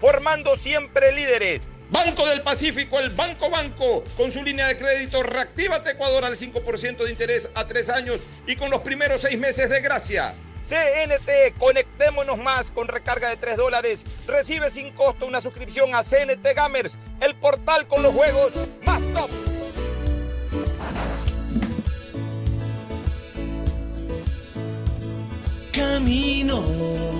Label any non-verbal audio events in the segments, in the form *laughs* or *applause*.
formando siempre líderes. Banco del Pacífico, el Banco Banco, con su línea de crédito Reactívate Ecuador al 5% de interés a tres años y con los primeros seis meses de gracia. CNT, conectémonos más con recarga de 3 dólares. Recibe sin costo una suscripción a CNT Gamers, el portal con los juegos más top. Camino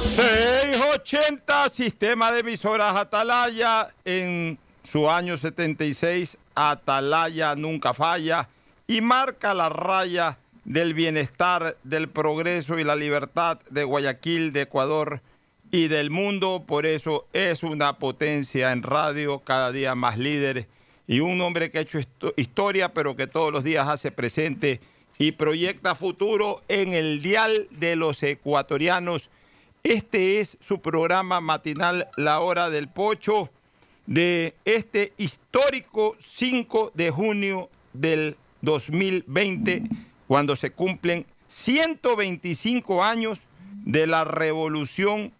680 Sistema de emisoras Atalaya en su año 76 Atalaya nunca falla y marca la raya del bienestar, del progreso y la libertad de Guayaquil, de Ecuador y del mundo. Por eso es una potencia en radio, cada día más líder y un hombre que ha hecho histo- historia, pero que todos los días hace presente y proyecta futuro en el dial de los ecuatorianos. Este es su programa matinal La Hora del Pocho de este histórico 5 de junio del 2020, cuando se cumplen 125 años de la revolución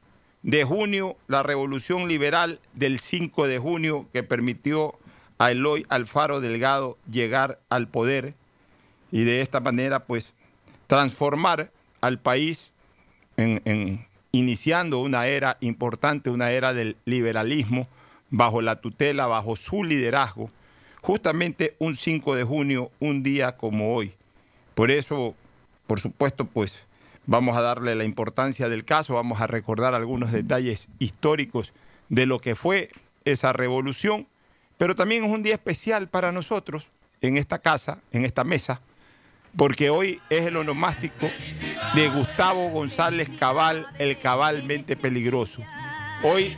de junio, la revolución liberal del 5 de junio que permitió a Eloy Alfaro Delgado llegar al poder y de esta manera pues transformar al país en, en- iniciando una era importante, una era del liberalismo bajo la tutela, bajo su liderazgo, justamente un 5 de junio, un día como hoy. Por eso, por supuesto, pues vamos a darle la importancia del caso, vamos a recordar algunos detalles históricos de lo que fue esa revolución, pero también es un día especial para nosotros en esta casa, en esta mesa, porque hoy es el onomástico de Gustavo González Cabal, el cabalmente peligroso. Hoy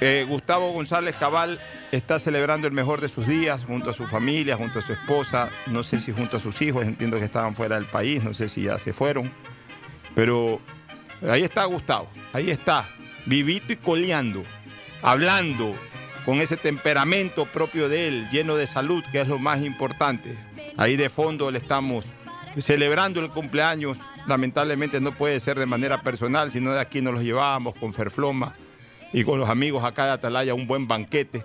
eh, Gustavo González Cabal está celebrando el mejor de sus días junto a su familia, junto a su esposa, no sé si junto a sus hijos, entiendo que estaban fuera del país, no sé si ya se fueron, pero ahí está Gustavo, ahí está, vivito y coleando, hablando con ese temperamento propio de él, lleno de salud, que es lo más importante. Ahí de fondo le estamos celebrando el cumpleaños. Lamentablemente no puede ser de manera personal, sino de aquí nos los llevábamos con Ferfloma y con los amigos acá de Atalaya un buen banquete.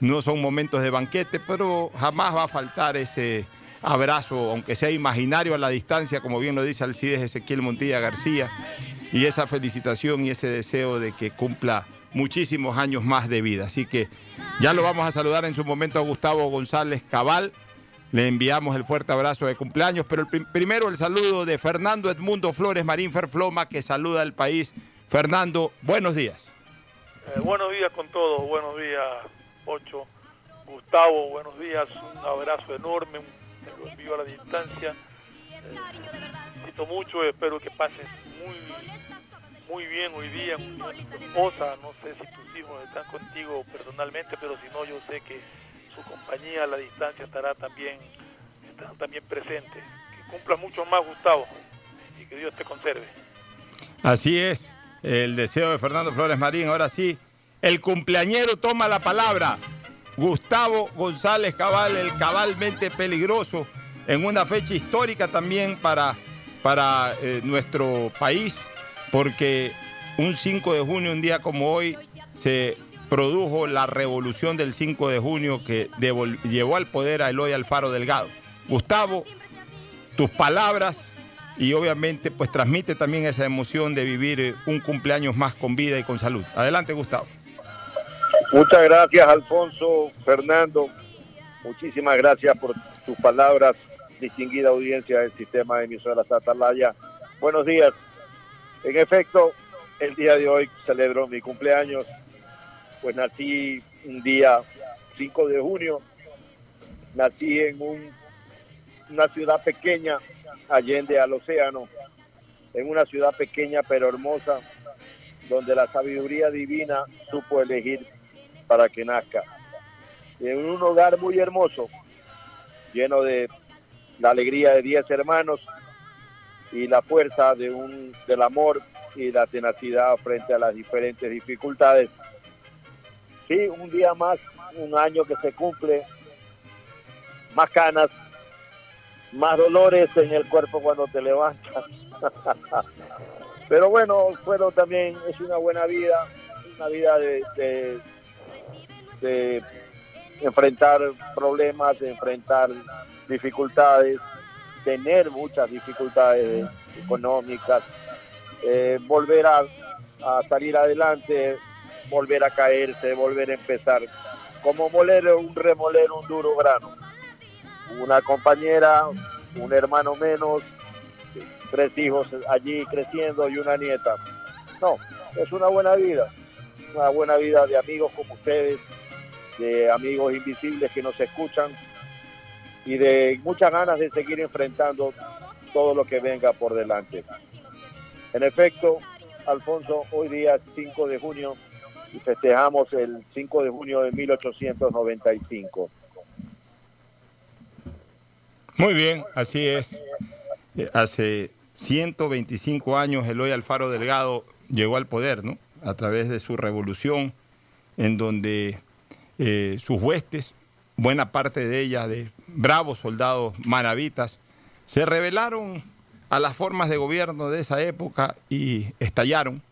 No son momentos de banquete, pero jamás va a faltar ese abrazo, aunque sea imaginario a la distancia, como bien lo dice Alcides Ezequiel Montilla García, y esa felicitación y ese deseo de que cumpla muchísimos años más de vida. Así que ya lo vamos a saludar en su momento a Gustavo González Cabal. Le enviamos el fuerte abrazo de cumpleaños, pero el prim- primero el saludo de Fernando Edmundo Flores Marín Ferfloma, que saluda al país. Fernando, buenos días. Eh, buenos días con todos, buenos días, Ocho. Gustavo, buenos días, un abrazo enorme, un, envío a la distancia. Eh, mucho, espero que pases muy, muy bien hoy día con tu esposa. No sé si tus hijos están contigo personalmente, pero si no, yo sé que su compañía a la distancia estará también, estarán también presentes. Que cumpla mucho más, Gustavo, y que Dios te conserve. Así es, el deseo de Fernando Flores Marín. Ahora sí, el cumpleañero toma la palabra. Gustavo González Cabal, el cabalmente peligroso, en una fecha histórica también para, para eh, nuestro país, porque un 5 de junio, un día como hoy, se produjo la revolución del 5 de junio que llevó al poder a Eloy Alfaro Delgado. Gustavo, tus palabras y obviamente pues transmite también esa emoción de vivir eh, un cumpleaños más con vida y con salud. Adelante Gustavo. Muchas gracias, Alfonso, Fernando. Muchísimas gracias por tus palabras, distinguida audiencia del sistema de emisoras Atalaya. Buenos días. En efecto, el día de hoy celebro mi cumpleaños, pues nací un día 5 de junio, nací en un- una ciudad pequeña, allende al océano, en una ciudad pequeña pero hermosa, donde la sabiduría divina supo elegir para que nazca. En un hogar muy hermoso, lleno de la alegría de 10 hermanos y la fuerza de un, del amor y la tenacidad frente a las diferentes dificultades. Sí, un día más, un año que se cumple, más canas, más dolores en el cuerpo cuando te levantas. *laughs* Pero bueno, fueron también, es una buena vida, una vida de, de, enfrentar problemas, de enfrentar dificultades, tener muchas dificultades económicas, eh, volver a, a salir adelante, volver a caerse, volver a empezar, como moler un remoler un duro grano. Una compañera, un hermano menos, tres hijos allí creciendo y una nieta. No, es una buena vida, una buena vida de amigos como ustedes, de amigos invisibles que nos escuchan y de muchas ganas de seguir enfrentando todo lo que venga por delante. En efecto, Alfonso, hoy día es 5 de junio y festejamos el 5 de junio de 1895. Muy bien, así es. Hace 125 años Eloy Alfaro Delgado llegó al poder, ¿no? A través de su revolución, en donde eh, sus huestes, buena parte de ellas de bravos soldados maravitas, se rebelaron a las formas de gobierno de esa época y estallaron,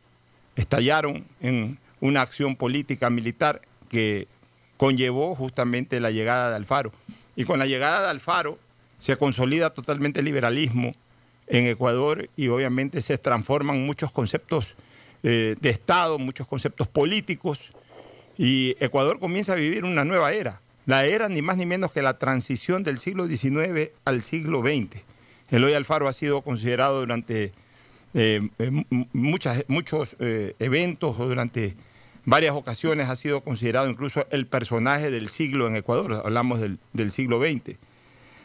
estallaron en una acción política militar que conllevó justamente la llegada de Alfaro. Y con la llegada de Alfaro se consolida totalmente el liberalismo en Ecuador y obviamente se transforman muchos conceptos eh, de Estado, muchos conceptos políticos y Ecuador comienza a vivir una nueva era. La era ni más ni menos que la transición del siglo XIX al siglo XX. Eloy Alfaro ha sido considerado durante eh, muchas, muchos eh, eventos o durante varias ocasiones ha sido considerado incluso el personaje del siglo en Ecuador. Hablamos del, del siglo XX.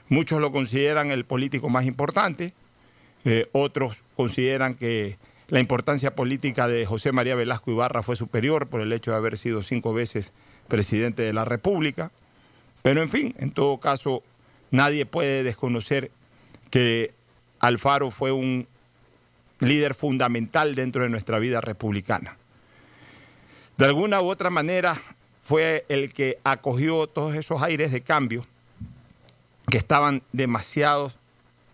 Muchos lo consideran el político más importante, eh, otros consideran que la importancia política de José María Velasco Ibarra fue superior por el hecho de haber sido cinco veces presidente de la República. Pero en fin, en todo caso, nadie puede desconocer que Alfaro fue un líder fundamental dentro de nuestra vida republicana. De alguna u otra manera fue el que acogió todos esos aires de cambio que estaban demasiado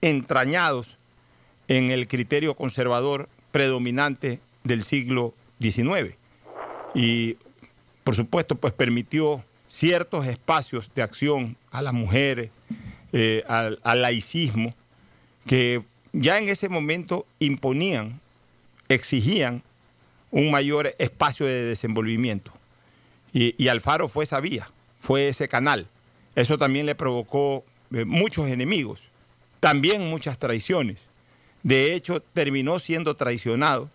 entrañados en el criterio conservador predominante del siglo XIX. y por supuesto pues permitió ciertos espacios de acción a las mujeres, eh, al laicismo, que ya en ese momento imponían, exigían un mayor espacio de desenvolvimiento. Y, Alfaro fue esa vía, fue ese canal. Eso también le provocó eh, muchos enemigos, también muchas traiciones. De hecho, terminó siendo traicionado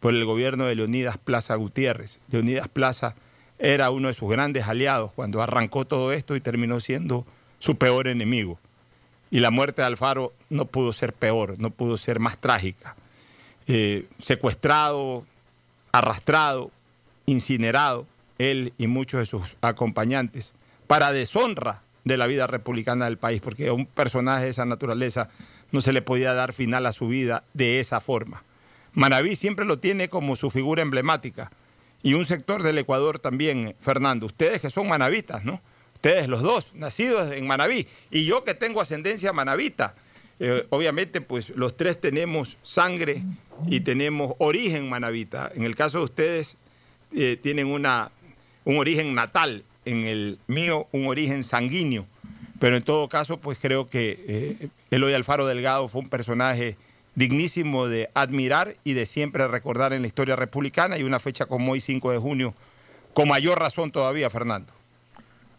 por el gobierno de Leonidas Plaza Gutiérrez. Leonidas Plaza era uno de sus grandes aliados cuando arrancó todo esto y terminó siendo su peor enemigo. Y la muerte de Alfaro no pudo ser peor, no pudo ser más trágica. Eh, secuestrado, arrastrado, incinerado, él y muchos de sus acompañantes, para deshonra de la vida republicana del país, porque a un personaje de esa naturaleza no se le podía dar final a su vida de esa forma. Manaví siempre lo tiene como su figura emblemática. Y un sector del Ecuador también, Fernando. Ustedes que son manavitas, ¿no? Ustedes los dos, nacidos en Manaví. Y yo que tengo ascendencia manavita. Eh, obviamente, pues los tres tenemos sangre y tenemos origen manavita. En el caso de ustedes, eh, tienen una, un origen natal. En el mío, un origen sanguíneo. Pero en todo caso, pues creo que eh, Eloy Alfaro Delgado fue un personaje dignísimo de admirar y de siempre recordar en la historia republicana y una fecha como hoy, 5 de junio, con mayor razón todavía, Fernando.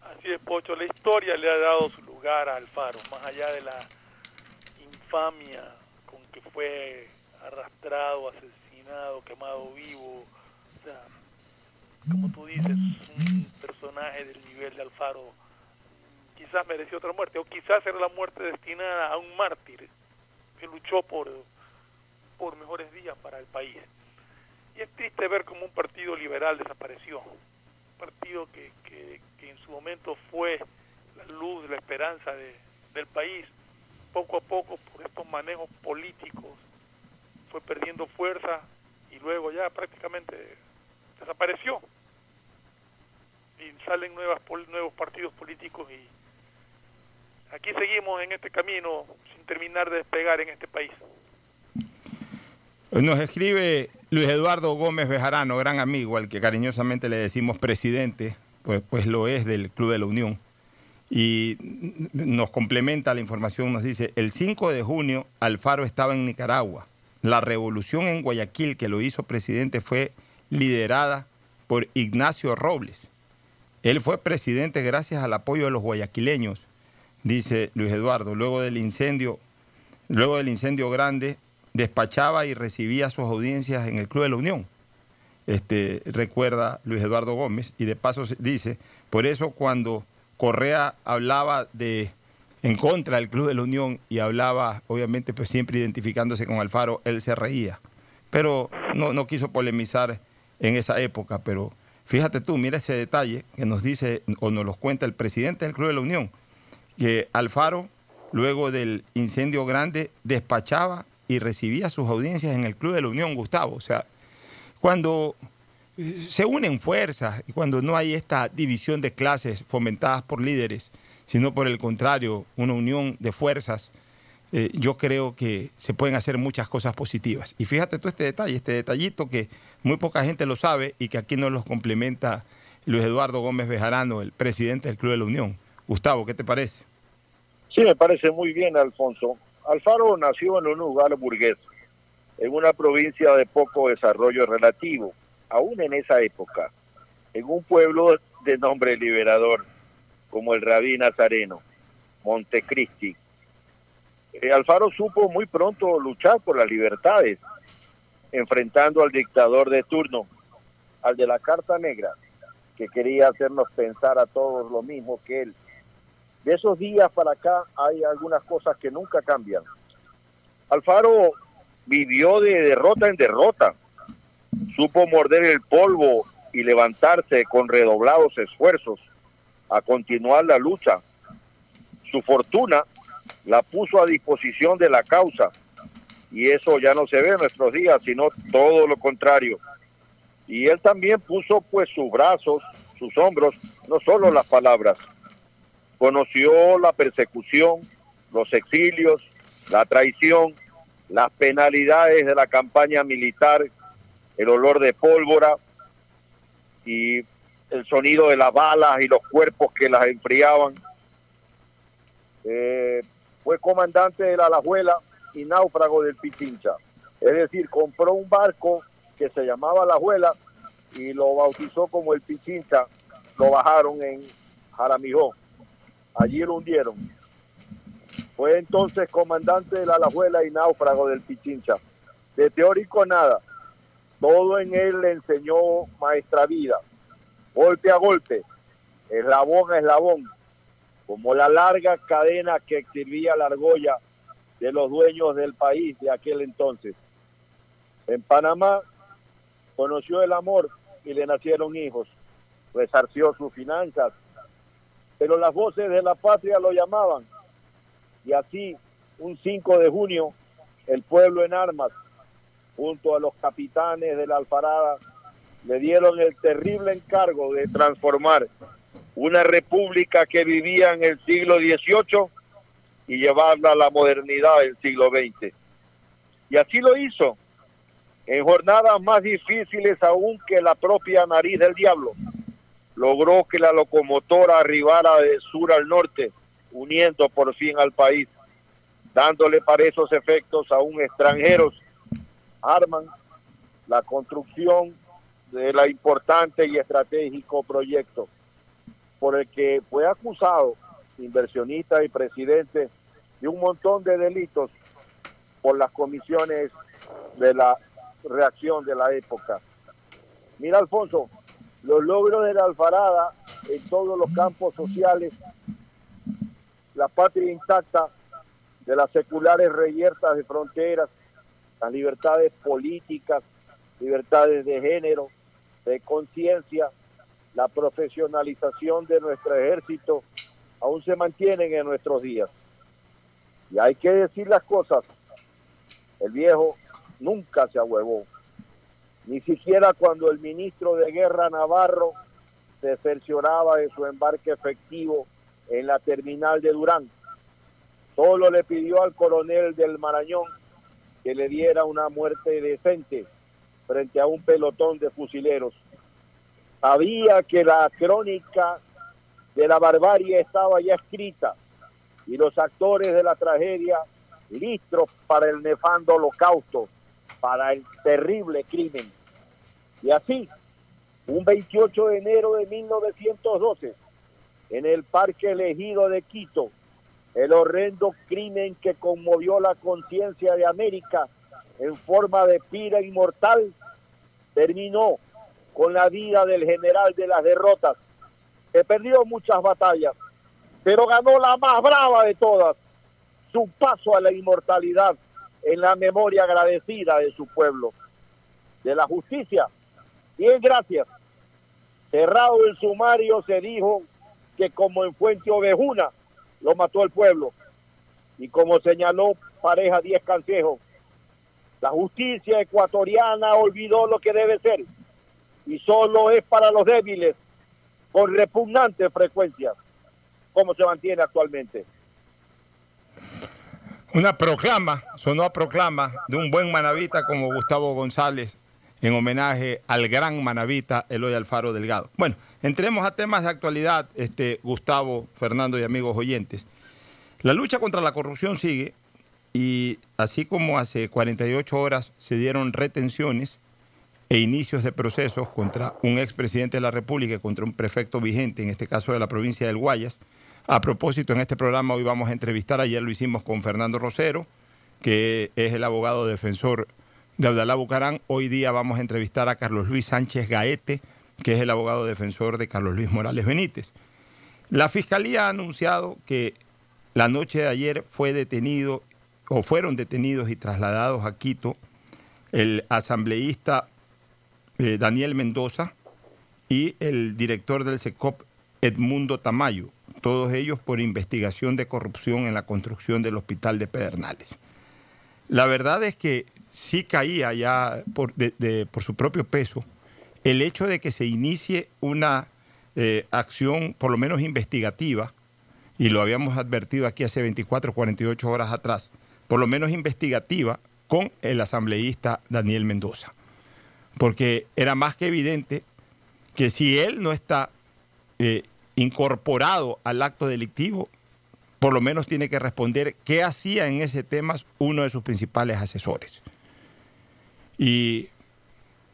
Así es, Pocho, la historia le ha dado su lugar a Alfaro, más allá de la infamia con que fue arrastrado, asesinado, quemado vivo. O sea, como tú dices, un personaje del nivel de Alfaro quizás mereció otra muerte, o quizás era la muerte destinada a un mártir que luchó por, por mejores días para el país. Y es triste ver cómo un partido liberal desapareció, un partido que, que, que en su momento fue la luz, la esperanza de, del país, poco a poco por estos manejos políticos fue perdiendo fuerza y luego ya prácticamente desapareció. Y salen nuevos partidos políticos y aquí seguimos en este camino sin terminar de despegar en este país. Nos escribe Luis Eduardo Gómez Bejarano, gran amigo, al que cariñosamente le decimos presidente, pues, pues lo es del Club de la Unión. Y nos complementa la información, nos dice, el 5 de junio Alfaro estaba en Nicaragua. La revolución en Guayaquil que lo hizo presidente fue liderada por Ignacio Robles. Él fue presidente gracias al apoyo de los guayaquileños dice Luis Eduardo, luego del incendio, luego del incendio grande, despachaba y recibía sus audiencias en el Club de la Unión. Este, recuerda Luis Eduardo Gómez, y de paso dice, por eso cuando Correa hablaba de en contra del Club de la Unión y hablaba, obviamente, pues siempre identificándose con Alfaro, él se reía. Pero no, no quiso polemizar en esa época, pero fíjate tú, mira ese detalle que nos dice o nos lo cuenta el presidente del Club de la Unión que Alfaro, luego del incendio grande, despachaba y recibía sus audiencias en el Club de la Unión, Gustavo. O sea, cuando se unen fuerzas y cuando no hay esta división de clases fomentadas por líderes, sino por el contrario, una unión de fuerzas, eh, yo creo que se pueden hacer muchas cosas positivas. Y fíjate tú este detalle, este detallito que muy poca gente lo sabe y que aquí nos los complementa Luis Eduardo Gómez Bejarano, el presidente del Club de la Unión. Gustavo, ¿qué te parece? Sí, me parece muy bien, Alfonso. Alfaro nació en un lugar burgués, en una provincia de poco desarrollo relativo, aún en esa época, en un pueblo de nombre liberador, como el Rabí Nazareno, Montecristi. Eh, Alfaro supo muy pronto luchar por las libertades, enfrentando al dictador de turno, al de la Carta Negra, que quería hacernos pensar a todos lo mismo que él de esos días para acá hay algunas cosas que nunca cambian. Alfaro vivió de derrota en derrota, supo morder el polvo y levantarse con redoblados esfuerzos a continuar la lucha. Su fortuna la puso a disposición de la causa y eso ya no se ve en nuestros días, sino todo lo contrario. Y él también puso pues sus brazos, sus hombros, no solo las palabras, conoció la persecución, los exilios, la traición, las penalidades de la campaña militar, el olor de pólvora, y el sonido de las balas y los cuerpos que las enfriaban. Eh, fue comandante de la Alajuela y náufrago del Pichincha. Es decir, compró un barco que se llamaba La Alajuela y lo bautizó como el Pichincha. Lo bajaron en Jaramijó. Allí lo hundieron. Fue entonces comandante de la Alajuela y náufrago del Pichincha. De teórico nada. Todo en él le enseñó maestra vida. Golpe a golpe, eslabón a eslabón, como la larga cadena que exhibía la argolla de los dueños del país de aquel entonces. En Panamá conoció el amor y le nacieron hijos, resarció sus finanzas, pero las voces de la patria lo llamaban. Y así, un 5 de junio, el pueblo en armas, junto a los capitanes de la Alfarada, le dieron el terrible encargo de transformar una república que vivía en el siglo XVIII y llevarla a la modernidad del siglo XX. Y así lo hizo, en jornadas más difíciles aún que la propia nariz del diablo. Logró que la locomotora arribara de sur al norte, uniendo por fin al país, dándole para esos efectos aún extranjeros, arman la construcción de la importante y estratégico proyecto por el que fue acusado inversionista y presidente de un montón de delitos por las comisiones de la reacción de la época. Mira, Alfonso, los logros de la Alfarada en todos los campos sociales, la patria intacta de las seculares reyertas de fronteras, las libertades políticas, libertades de género, de conciencia, la profesionalización de nuestro ejército aún se mantienen en nuestros días. Y hay que decir las cosas. El viejo nunca se ahuevó. Ni siquiera cuando el ministro de Guerra Navarro se cercioraba de su embarque efectivo en la terminal de Durán. Solo le pidió al coronel del Marañón que le diera una muerte decente frente a un pelotón de fusileros. Sabía que la crónica de la barbarie estaba ya escrita y los actores de la tragedia listos para el nefando holocausto, para el terrible crimen. Y así, un 28 de enero de 1912, en el Parque Elegido de Quito, el horrendo crimen que conmovió la conciencia de América en forma de pira inmortal, terminó con la vida del general de las derrotas, que perdió muchas batallas, pero ganó la más brava de todas, su paso a la inmortalidad en la memoria agradecida de su pueblo, de la justicia. Bien, gracias. Cerrado el sumario se dijo que como en Fuente Ovejuna lo mató el pueblo. Y como señaló Pareja Diez Cansejos, la justicia ecuatoriana olvidó lo que debe ser y solo es para los débiles con repugnante frecuencia, como se mantiene actualmente. Una proclama, sonó a proclama de un buen manavita como Gustavo González en homenaje al gran manavita Eloy Alfaro Delgado. Bueno, entremos a temas de actualidad, este, Gustavo, Fernando y amigos oyentes. La lucha contra la corrupción sigue y así como hace 48 horas se dieron retenciones e inicios de procesos contra un expresidente de la República y contra un prefecto vigente, en este caso de la provincia del Guayas. A propósito, en este programa hoy vamos a entrevistar, ayer lo hicimos con Fernando Rosero, que es el abogado defensor de Abdalá Bucarán. Hoy día vamos a entrevistar a Carlos Luis Sánchez Gaete, que es el abogado defensor de Carlos Luis Morales Benítez. La Fiscalía ha anunciado que la noche de ayer fue detenido o fueron detenidos y trasladados a Quito el asambleísta eh, Daniel Mendoza y el director del SECOP, Edmundo Tamayo, todos ellos por investigación de corrupción en la construcción del hospital de Pedernales. La verdad es que sí caía ya por, por su propio peso el hecho de que se inicie una eh, acción, por lo menos investigativa, y lo habíamos advertido aquí hace 24, 48 horas atrás, por lo menos investigativa, con el asambleísta Daniel Mendoza. Porque era más que evidente que si él no está eh, incorporado al acto delictivo, por lo menos tiene que responder qué hacía en ese tema uno de sus principales asesores. Y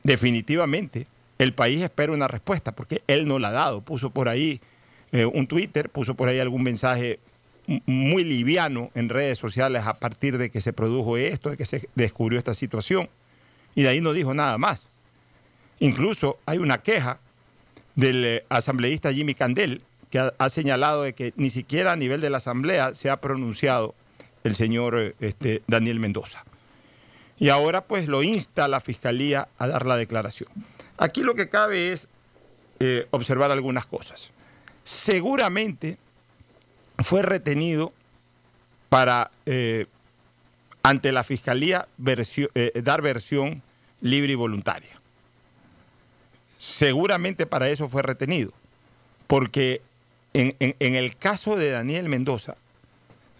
definitivamente el país espera una respuesta porque él no la ha dado. Puso por ahí eh, un Twitter, puso por ahí algún mensaje muy liviano en redes sociales a partir de que se produjo esto, de que se descubrió esta situación. Y de ahí no dijo nada más. Incluso hay una queja del eh, asambleísta Jimmy Candel, que ha, ha señalado de que ni siquiera a nivel de la asamblea se ha pronunciado el señor eh, este, Daniel Mendoza. Y ahora pues lo insta la fiscalía a dar la declaración. Aquí lo que cabe es eh, observar algunas cosas. Seguramente fue retenido para eh, ante la fiscalía eh, dar versión libre y voluntaria. Seguramente para eso fue retenido, porque en el caso de Daniel Mendoza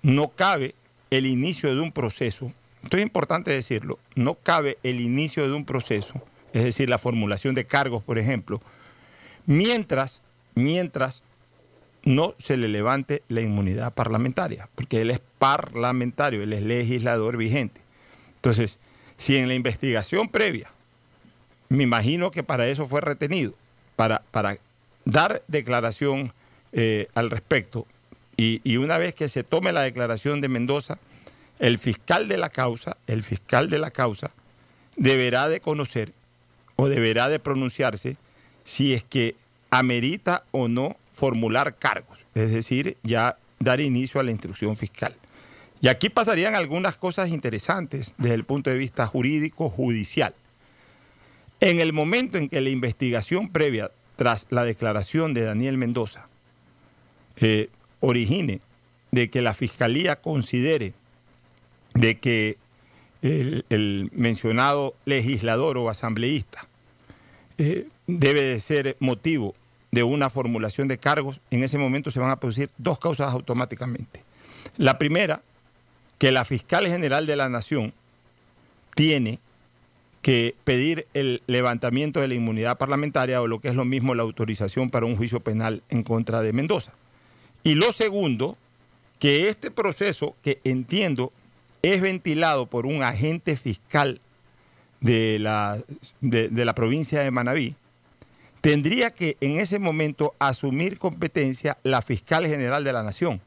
no cabe el inicio de un proceso, esto es importante decirlo, no cabe el inicio de un proceso, es decir, la formulación de cargos, por ejemplo, mientras, mientras no se le levante la inmunidad parlamentaria, porque él es parlamentario, él es legislador vigente. Entonces, si en la investigación previa, me imagino que para eso fue retenido, para, para dar declaración eh, al respecto, y, y una vez que se tome la declaración de Mendoza, el fiscal de la causa, el fiscal de la causa, deberá de conocer o deberá de pronunciarse si es que amerita o no formular cargos, es decir, ya dar inicio a la instrucción fiscal. Y aquí pasarían algunas cosas interesantes desde el punto de vista jurídico judicial. En el momento en que la investigación previa tras la declaración de Daniel Mendoza eh, origine de que la fiscalía considere de que el, mencionado legislador o asambleísta eh, debe de ser motivo de una formulación de cargos, en ese momento se van a producir dos causas automáticamente. La primera, que la fiscal general de la Nación tiene que pedir el levantamiento de la inmunidad parlamentaria o lo que es lo mismo la autorización para un juicio penal en contra de Mendoza. Y lo segundo, que este proceso, que entiendo es ventilado por un agente fiscal de la, de, la provincia de Manabí, tendría que en ese momento asumir competencia la fiscal general de la Nación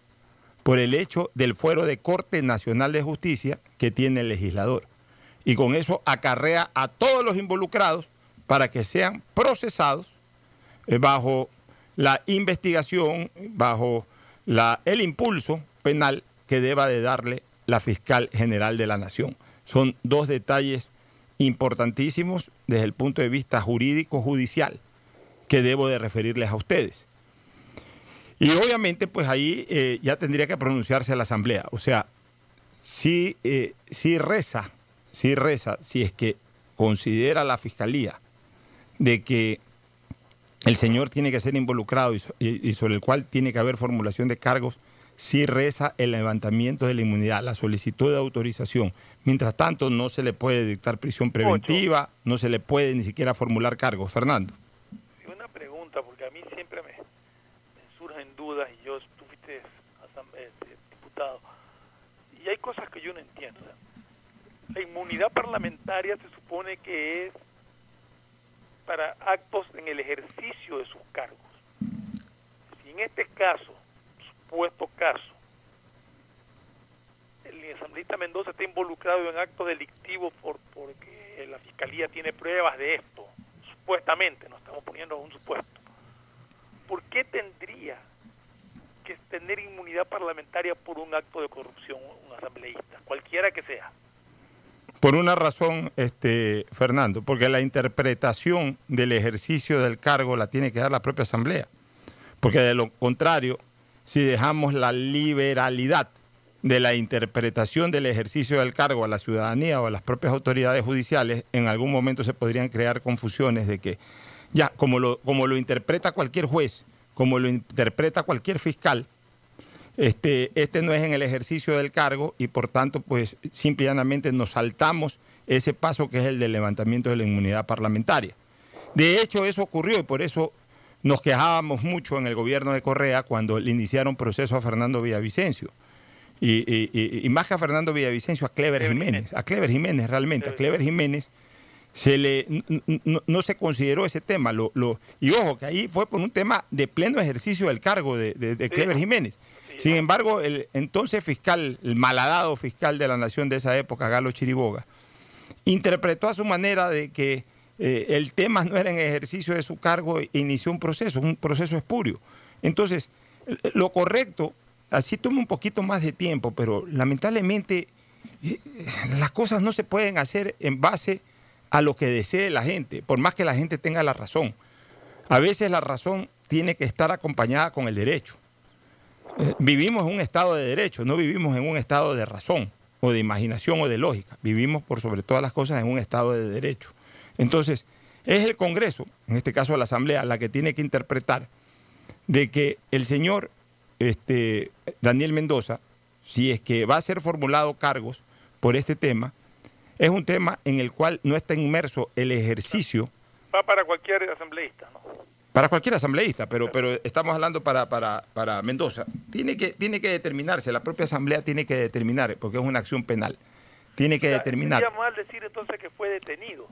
por el hecho del fuero de Corte Nacional de Justicia que tiene el legislador. Y con eso acarrea a todos los involucrados para que sean procesados eh, bajo la investigación, bajo la, el impulso penal que deba de darle la fiscal general de la Nación. Son dos detalles importantísimos desde el punto de vista jurídico judicial que debo de referirles a ustedes. Y obviamente, pues ahí eh, ya tendría que pronunciarse la Asamblea. O sea, si, eh, si reza, si reza, si es que considera la Fiscalía de que el señor tiene que ser involucrado y sobre el cual tiene que haber formulación de cargos, si reza el levantamiento de la inmunidad, la solicitud de autorización. Mientras tanto, no se le puede dictar prisión preventiva, no se le puede ni siquiera formular cargos. Fernando. Sí, una pregunta, porque a mí siempre me, me surgen dudas y yo, tú fuiste este, diputado, y hay cosas que yo no entiendo. La inmunidad parlamentaria se supone que es para actos en el ejercicio de sus cargos. Si en este caso, supuesto caso, el asambleísta Mendoza está involucrado en actos delictivos por, porque la fiscalía tiene pruebas de esto, supuestamente, nos estamos poniendo un supuesto. ¿Por qué tendría que tener inmunidad parlamentaria por un acto de corrupción un asambleísta, cualquiera que sea? Por una razón, este, Fernando, porque la interpretación del ejercicio del cargo la tiene que dar la propia Asamblea. Porque de lo contrario, si dejamos la liberalidad de la interpretación del ejercicio del cargo a la ciudadanía o a las propias autoridades judiciales, en algún momento se podrían crear confusiones de que ya, como lo, como lo interpreta cualquier juez, como lo interpreta cualquier fiscal, este, este no es en el ejercicio del cargo y por tanto, pues simple y llanamente nos saltamos ese paso que es el del levantamiento de la inmunidad parlamentaria. De hecho, eso ocurrió y por eso nos quejábamos mucho en el gobierno de Correa cuando le iniciaron proceso a Fernando Villavicencio. Y, y- y- y más que a Fernando Villavicencio, a Clever Jiménez. A Clever Jiménez, realmente. A Clever Jiménez se le, no, no se consideró ese tema. Lo, lo- y ojo, que ahí fue por un tema de pleno ejercicio del cargo de, de- de Clever Jiménez. Sin embargo, el entonces fiscal, el malhadado fiscal de la nación de esa época, Galo Chiriboga, interpretó a su manera de que eh, el tema no era en ejercicio de su cargo inició un proceso, un proceso espurio. Entonces, eh, lo correcto, así toma un poquito más de tiempo, pero lamentablemente eh, las cosas no se pueden hacer en base a lo que desee la gente, por más que la gente tenga la razón. A veces la razón tiene que estar acompañada con el derecho. Vivimos en un estado de derecho, no vivimos en un estado de razón o de imaginación o de lógica. Vivimos por sobre todas las cosas en un estado de derecho. Entonces, es el Congreso, en este caso la Asamblea, la que tiene que interpretar de que el señor este, Daniel Mendoza, si es que va a ser formulado cargos por este tema, es un tema en el cual no está inmerso el ejercicio Va para cualquier asambleísta, ¿no? para cualquier asambleísta, pero, pero estamos hablando para, para, para Mendoza. Tiene que, tiene que determinarse, la propia asamblea tiene que determinar, porque es una acción penal. Tiene que determinar. Sería mal decir entonces que fue detenido,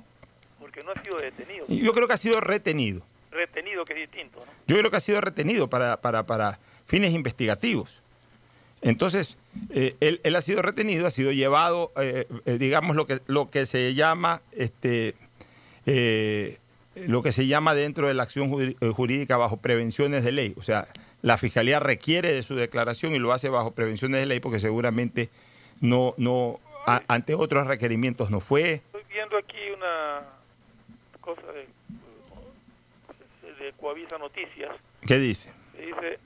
porque no ha sido detenido. Yo creo que ha sido retenido. Retenido, que es distinto, ¿no? Yo creo que ha sido retenido para, para, para fines investigativos. Entonces, eh, él, él ha sido retenido, ha sido llevado, eh, eh, digamos, lo que, lo que se llama, este, eh, lo que se llama dentro de la acción jurídica bajo prevenciones de ley. O sea, la fiscalía requiere de su declaración y lo hace bajo prevenciones de ley porque seguramente no, no, a- ante otros requerimientos no fue. Estoy viendo aquí una cosa de, de Coavisa Noticias. ¿Qué dice? dice,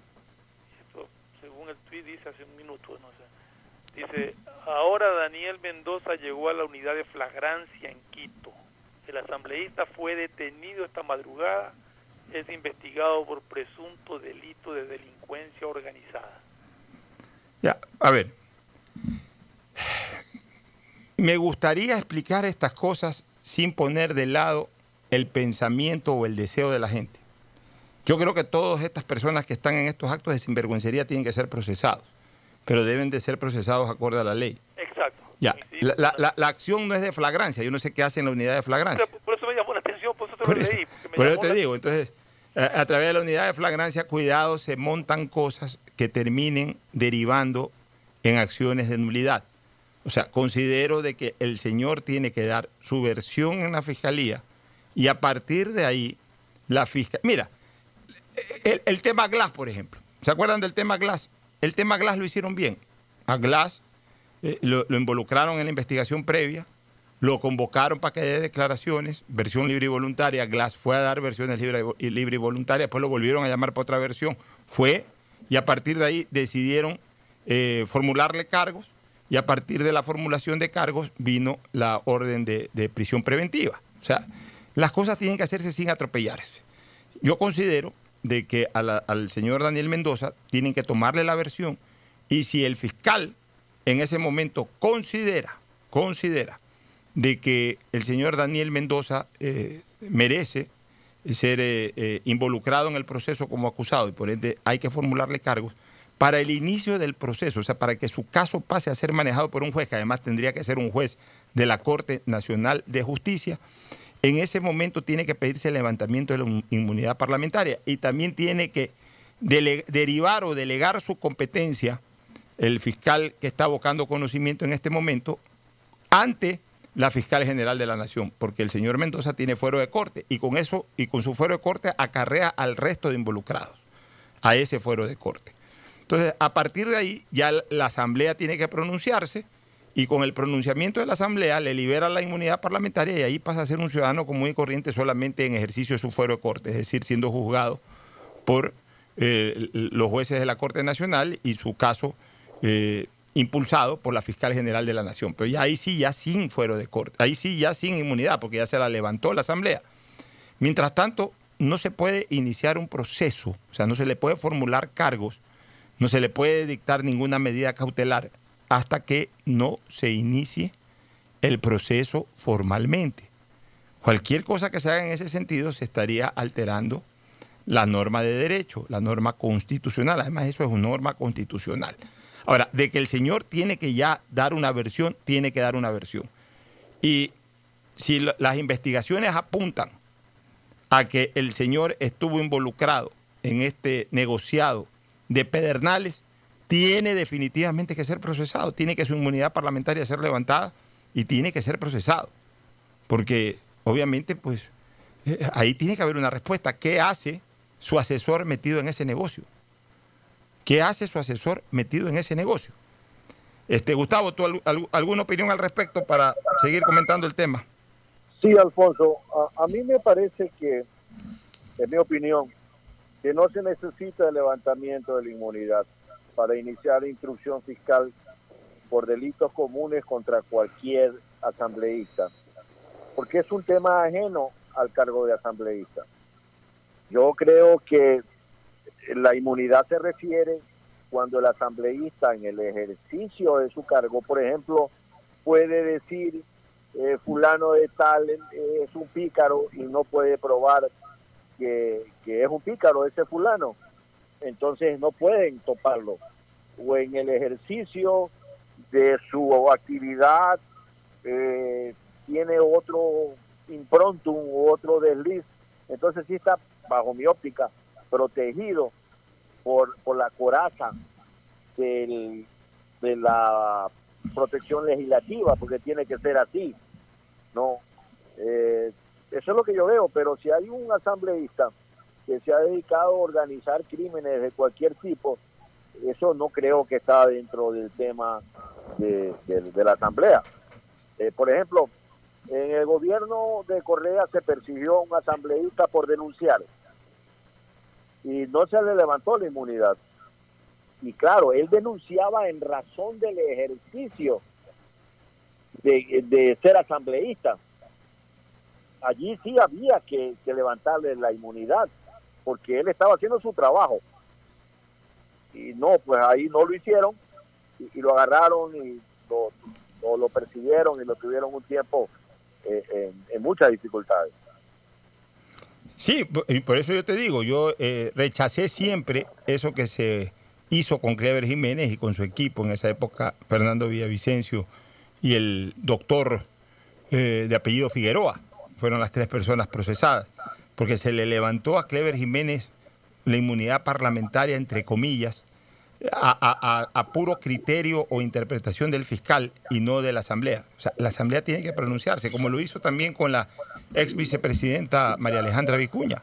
esto, según el tweet dice hace un minuto, no sé, dice, ahora Daniel Mendoza llegó a la unidad de flagrancia en Quito. El asambleísta fue detenido esta madrugada, es investigado por presunto delito de delincuencia organizada. Ya, a ver. Me gustaría explicar estas cosas sin poner de lado el pensamiento o el deseo de la gente. Yo creo que todas estas personas que están en estos actos de sinvergüencería tienen que ser procesados, pero deben de ser procesados acorde a la ley. Exacto. Ya, la, la- la- la acción no es de flagrancia, yo no sé qué hace en la unidad de flagrancia. Por, por eso me llamó la atención, por eso te Por lo eso, leí. por eso te digo, entonces, a, a través de la unidad de flagrancia, cuidado, se montan cosas que terminen derivando en acciones de nulidad. O sea, considero de que el señor tiene que dar su versión en la fiscalía y a partir de ahí, la fiscalía... Mira, el, tema Glass, por ejemplo. ¿Se acuerdan del tema Glass? El tema Glass lo hicieron bien. A Glass eh, lo, lo involucraron en la investigación previa, lo convocaron para que dé declaraciones, versión libre y voluntaria. Glass fue a dar versiones libre y, libre y voluntaria, después lo volvieron a llamar para otra versión. Fue, y a partir de ahí decidieron eh, formularle cargos, y a partir de la formulación de cargos vino la orden de, de prisión preventiva. O sea, las cosas tienen que hacerse sin atropellarse. Yo considero de que al señor Daniel Mendoza tienen que tomarle la versión y si el fiscal en ese momento considera, considera de que el señor Daniel Mendoza eh, merece ser eh, eh, involucrado en el proceso como acusado y por ende hay que formularle cargos para el inicio del proceso, o sea, para que su caso pase a ser manejado por un juez, que además tendría que ser un juez de la Corte Nacional de Justicia, en ese momento tiene que pedirse el levantamiento de la in- inmunidad parlamentaria y también tiene que derivar o delegar su competencia el fiscal que está abocando conocimiento en este momento ante la fiscal general de la nación, porque el señor Mendoza tiene fuero de corte y con eso y con su fuero de corte acarrea al resto de involucrados a ese fuero de corte. Entonces, a partir de ahí ya la asamblea tiene que pronunciarse y con el pronunciamiento de la asamblea le libera la inmunidad parlamentaria y ahí pasa a ser un ciudadano común y corriente solamente en ejercicio de su fuero de corte, es decir, siendo juzgado por eh, los jueces de la Corte Nacional y su caso eh, impulsado por la fiscal general de la Nación. Pero ya ahí sí, ya sin fuero de corte, ahí sí, ya sin inmunidad, porque ya se la levantó la Asamblea. Mientras tanto, no se puede iniciar un proceso, o sea, no se le puede formular cargos, no se le puede dictar ninguna medida cautelar hasta que no se inicie el proceso formalmente. Cualquier cosa que se haga en ese sentido se estaría alterando la norma de derecho, la norma constitucional. Además, eso es una norma constitucional. Ahora, de que el señor tiene que ya dar una versión, tiene que dar una versión. Y si las investigaciones apuntan a que el señor estuvo involucrado en este negociado de Pedernales, tiene definitivamente que ser procesado, tiene que su inmunidad parlamentaria ser levantada y tiene que ser procesado. Porque obviamente, pues, eh, ahí tiene que haber una respuesta. ¿Qué hace su asesor metido en ese negocio? ¿Qué hace su asesor metido en ese negocio? Este, Gustavo, ¿tú al- al- alguna opinión al respecto para seguir comentando el tema? Sí, Alfonso, a, a mí me parece que, en mi opinión, que no se necesita el levantamiento de la inmunidad para iniciar instrucción fiscal por delitos comunes contra cualquier asambleísta, porque es un tema ajeno al cargo de asambleísta. Yo creo que la inmunidad se refiere cuando el asambleísta en el ejercicio de su cargo, por ejemplo, puede decir eh, fulano de tal es un pícaro y no puede probar que, que es un pícaro ese fulano, entonces no pueden toparlo. O en el ejercicio de su actividad eh, tiene otro improntum u otro desliz, entonces sí está, bajo mi óptica, protegido por, por la coraza del, de la protección legislativa, porque tiene que ser así. No, Eh, eso es lo que yo veo, pero si hay un asambleísta que se ha dedicado a organizar crímenes de cualquier tipo, eso no creo que está dentro del tema de, de- la asamblea. Eh, por ejemplo, en el gobierno de Correa se persiguió a un asambleísta por denunciar y no se le levantó la inmunidad. Y claro, él denunciaba en razón del ejercicio de, de ser asambleísta. Allí sí había que levantarle la inmunidad, porque él estaba haciendo su trabajo. Y no, pues ahí no lo hicieron, y, lo agarraron y lo, lo, persiguieron y lo tuvieron un tiempo eh, en, en muchas dificultades. Sí, y por eso yo te digo, yo eh, rechacé siempre eso que se hizo con Clever Jiménez y con su equipo en esa época, Fernando Villavicencio y el doctor eh, de apellido Figueroa. Fueron las tres personas procesadas, porque se le levantó a Clever Jiménez la inmunidad parlamentaria, entre comillas, a, a- a- puro criterio o interpretación del fiscal y no de la Asamblea. O sea, la Asamblea tiene que pronunciarse, como lo hizo también con la ex vicepresidenta María Alejandra Vicuña.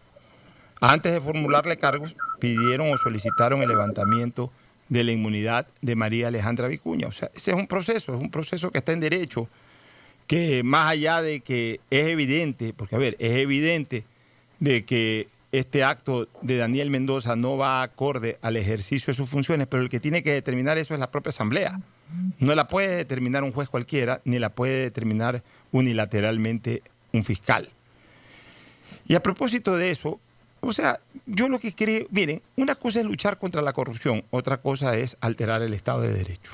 Antes de formularle cargos, pidieron o solicitaron el levantamiento de la inmunidad de María Alejandra Vicuña. O sea, ese es un proceso, es un proceso que está en derecho, que más allá de que es evidente, porque a ver, es evidente de que este acto de Daniel Mendoza no va acorde al ejercicio de sus funciones, pero el que tiene que determinar eso es la propia Asamblea. No la puede determinar un juez cualquiera, ni la puede determinar unilateralmente un fiscal. Y a propósito de eso, o sea, yo lo que creo, miren, una cosa es luchar contra la corrupción, otra cosa es alterar el Estado de Derecho.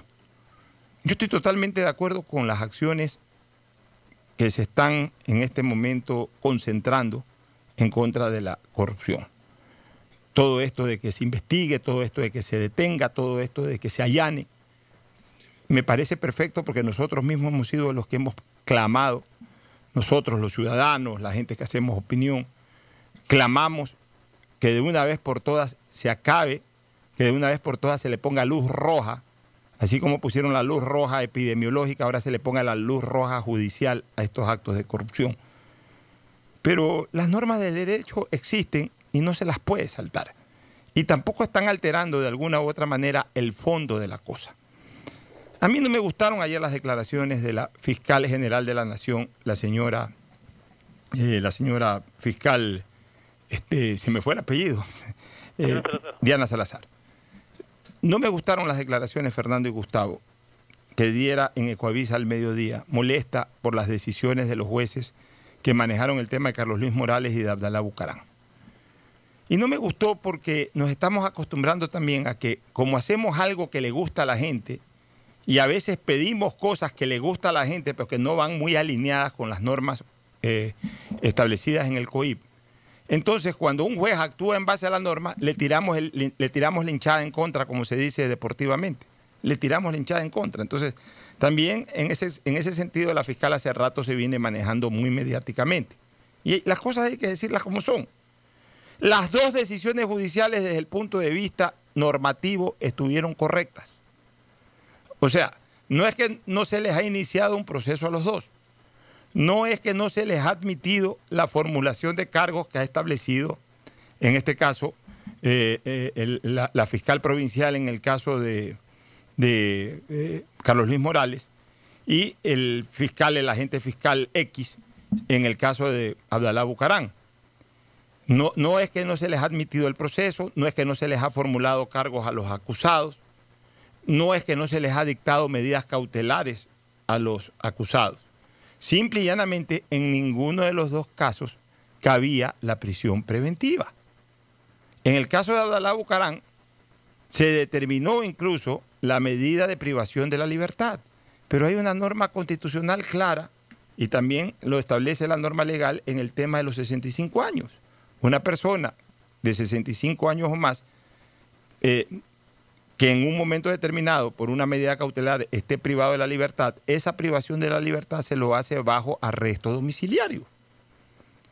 Yo estoy totalmente de acuerdo con las acciones que se están en este momento concentrando en contra de la corrupción. Todo esto de que se investigue, todo esto de que se detenga, todo esto de que se allane, me parece perfecto porque nosotros mismos hemos sido los que hemos clamado, nosotros los ciudadanos, la gente que hacemos opinión, clamamos que de una vez por todas se acabe, que de una vez por todas se le ponga luz roja, así como pusieron la luz roja epidemiológica, ahora se le ponga la luz roja judicial a estos actos de corrupción. Pero las normas del derecho existen y no se las puede saltar. Y tampoco están alterando de alguna u otra manera el fondo de la cosa. A mí no me gustaron ayer las declaraciones de la fiscal general de la Nación, la señora, eh, la señora fiscal, este, se me fue el apellido, *laughs* eh, Diana Salazar. No me gustaron las declaraciones, Fernando y Gustavo, que diera en Ecoavisa al mediodía, molesta por las decisiones de los jueces que manejaron el tema de Carlos Luis Morales y de Abdalá Bucarán. Y no me gustó porque nos estamos acostumbrando también a que como hacemos algo que le gusta a la gente y a veces pedimos cosas que le gusta a la gente pero que no van muy alineadas con las normas eh, establecidas en el COIP. Entonces, cuando un juez actúa en base a la norma, le tiramos, el, le tiramos la hinchada en contra, como se dice deportivamente. Le tiramos la hinchada en contra. Entonces, también en ese, en ese sentido, la fiscal hace rato se viene manejando muy mediáticamente. Y las cosas hay que decirlas como son. Las dos decisiones judiciales desde el punto de vista normativo estuvieron correctas. O sea, no es que no se les ha iniciado un proceso a los dos. No es que no se les ha admitido la formulación de cargos que ha establecido, en este caso, eh, eh, la fiscal provincial en el caso de, de, eh, Carlos Luis Morales y el fiscal, el agente fiscal X en el caso de Abdalá Bucarán. No, no es que no se les ha admitido el proceso, no es que no se les ha formulado cargos a los acusados, no es que no se les ha dictado medidas cautelares a los acusados. Simple y llanamente, en ninguno de los dos casos cabía la prisión preventiva. En el caso de Abdalá Bucarán, se determinó incluso la medida de privación de la libertad, pero hay una norma constitucional clara y también lo establece la norma legal en el tema de los 65 años. Una persona de 65 años o más eh, que en un momento determinado, por una medida cautelar, esté privado de la libertad, esa privación de la libertad se lo hace bajo arresto domiciliario.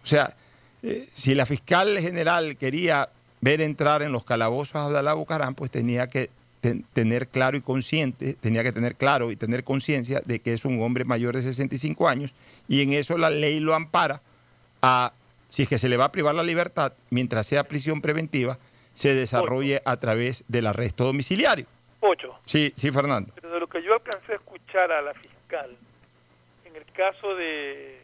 O sea, eh, si la fiscal general quería ver entrar en los calabozos a Abdalá Bucarán, pues tenía que ten- tener claro y consciente, tenía que tener claro y tener conciencia de que es un hombre mayor de 65 años y en eso la ley lo ampara a, si es que se le va a privar la libertad, mientras sea prisión preventiva, se desarrolle a través del arresto domiciliario. Ocho. Sí, sí, Fernando. Pero de lo que yo alcancé a escuchar a la fiscal, en el caso de,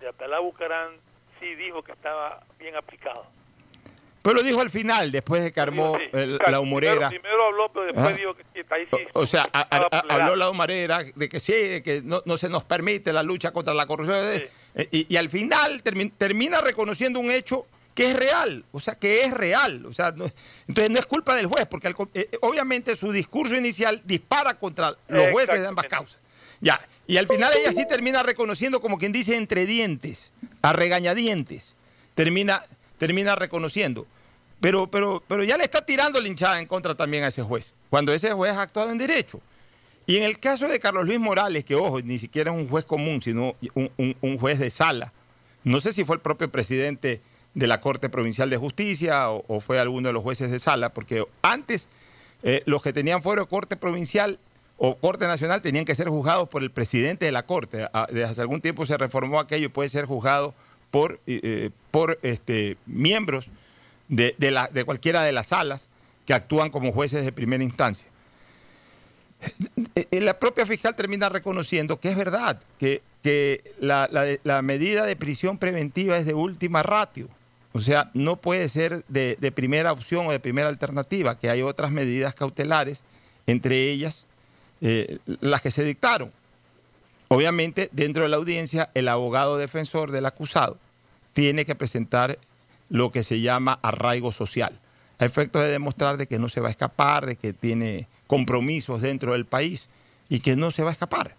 de Atalá Bucarán, sí dijo que estaba bien aplicado. Pero lo dijo al final, después de que armó Sí, el- la humorera. Primero, primero habló, pero después dijo que, ahí sí. O sea, a- a- habló la humarera de que sí, de que no, no se nos permite la lucha contra la corrupción. eh, Y, y al final termi- termina reconociendo un hecho que es real, o sea, que es real. O sea, no- entonces no es culpa del juez, porque co- eh, obviamente su discurso inicial dispara contra los jueces de ambas causas. Ya, y al final ella sí termina reconociendo, como quien dice, entre dientes, a regañadientes, termina, termina reconociendo. Pero, pero, pero ya le está tirando linchada en contra también a ese juez, cuando ese juez ha actuado en derecho. Y en el caso de Carlos Luis Morales, que ojo, ni siquiera es un juez común, sino un, un- juez de sala, no sé si fue el propio presidente de la Corte Provincial de Justicia o, fue alguno de los jueces de sala, porque antes eh, los que tenían fuero de Corte Provincial o Corte Nacional tenían que ser juzgados por el presidente de la Corte. Desde hace algún tiempo se reformó aquello y puede ser juzgado por, eh, eh, por este, miembros de, de la- de cualquiera de las salas que actúan como jueces de primera instancia. Eh, eh, La propia fiscal termina reconociendo que es verdad, que, que la, la- la medida de prisión preventiva es de última ratio. O sea, no puede ser de, de primera opción o de primera alternativa, que hay otras medidas cautelares, entre ellas las que se dictaron. Obviamente, dentro de la audiencia, el abogado defensor del acusado tiene que presentar lo que se llama arraigo social, a efectos de demostrar de que no se va a escapar, de que tiene compromisos dentro del país y que no se va a escapar.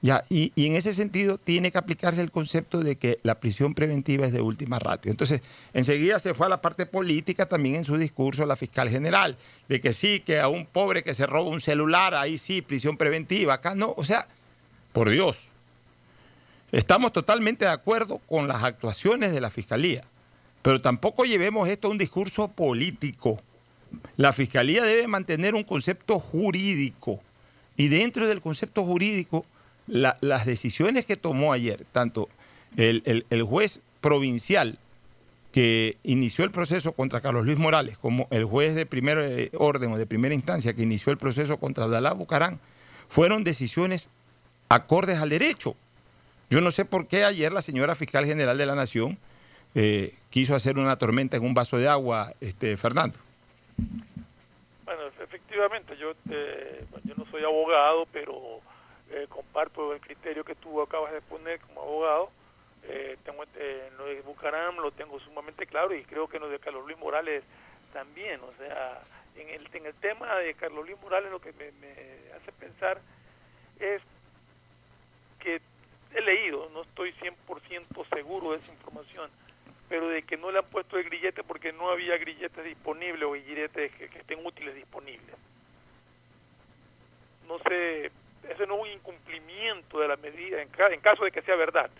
Ya, y, y en ese sentido tiene que aplicarse el concepto de que la prisión preventiva es de última ratio. Entonces, enseguida se fue a la parte política también en su discurso la fiscal general, de que sí, que a un pobre que se roba un celular, ahí sí, prisión preventiva, acá no. O sea, por Dios, estamos totalmente de acuerdo con las actuaciones de la fiscalía, pero tampoco llevemos esto a un discurso político. La fiscalía debe mantener un concepto jurídico y dentro del concepto jurídico, la- las decisiones que tomó ayer, tanto el juez provincial que inició el proceso contra Carlos Luis Morales, como el juez de primer eh, orden o de primera instancia que inició el proceso contra Abdalá Bucarán, fueron decisiones acordes al derecho. Yo no sé por qué ayer la señora fiscal general de la Nación eh, quiso hacer una tormenta en un vaso de agua, este, Fernando. Bueno, efectivamente, yo, eh, yo no soy abogado, pero eh, comparto el criterio que tú acabas de poner como abogado. Eh, tengo eh, lo de Bucaram lo tengo sumamente claro y creo que lo de Carlos Luis Morales también. O sea, en el, en el tema de Carlos Luis Morales lo que me, me hace pensar es que he leído, no estoy 100% seguro de esa información, pero de que no le han puesto el grillete porque no había grilletes disponibles o grilletes que, que estén útiles disponibles. No sé, ese no es un incumplimiento de la medida, en, en caso de que sea verdad.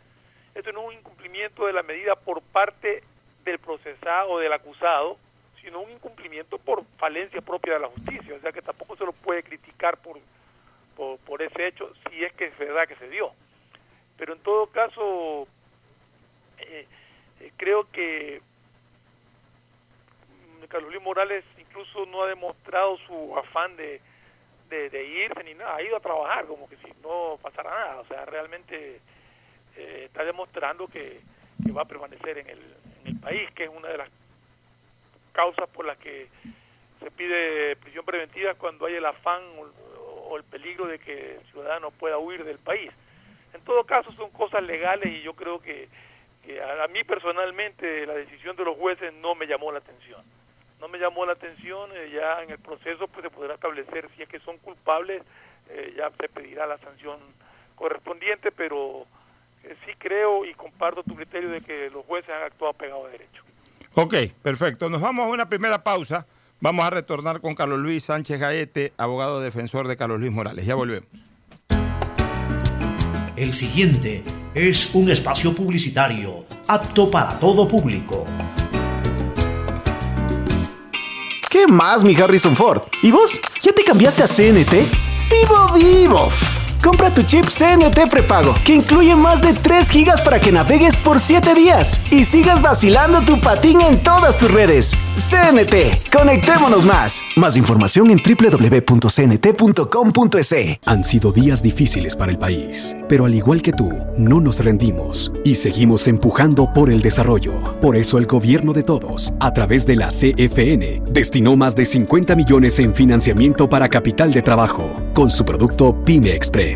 Esto no es un incumplimiento de la medida por parte del procesado o del acusado, sino un incumplimiento por falencia propia de la justicia. O sea que tampoco se lo puede criticar por, por, por ese hecho si es que es verdad que se dio. Pero en todo caso, eh, eh, creo que mm, Carlos Morales incluso no ha demostrado su afán de, de, irse ni nada, ha ido a trabajar como que si no pasara nada. O sea, realmente eh, está demostrando que, que va a permanecer en el, en el país, que es una de las causas por las que se pide prisión preventiva cuando hay el afán o, el peligro de que el ciudadano pueda huir del país. En todo caso son cosas legales y yo creo que, que a, a mí personalmente la decisión de los jueces no me llamó la atención. No me llamó la atención, eh, ya en el proceso pues se podrá establecer si es que son culpables, eh, ya se pedirá la sanción correspondiente, pero eh, sí creo y comparto tu criterio de que los jueces han actuado pegados a derecho. Ok, perfecto. Nos vamos a una primera pausa. Vamos a retornar con Carlos Luis Sánchez Gaete, abogado defensor de Carlos Luis Morales. Ya volvemos. El siguiente es un espacio publicitario apto para todo público. ¿Qué más, mi Harrison Ford? ¿Y vos? ¿Ya te cambiaste a CNT? ¡Vivo, vivo! Compra tu chip CNT prepago, que incluye más de 3 gigas para que navegues por 7 días y sigas vacilando tu patín en todas tus redes. CNT, conectémonos más. Más información en www.cnt.com.es. Han sido días difíciles para el país, pero al igual que tú, no nos rendimos y seguimos empujando por el desarrollo. Por eso el gobierno de todos, a través de la CFN, destinó más de 50 millones en financiamiento para capital de trabajo, con su producto Pyme Express.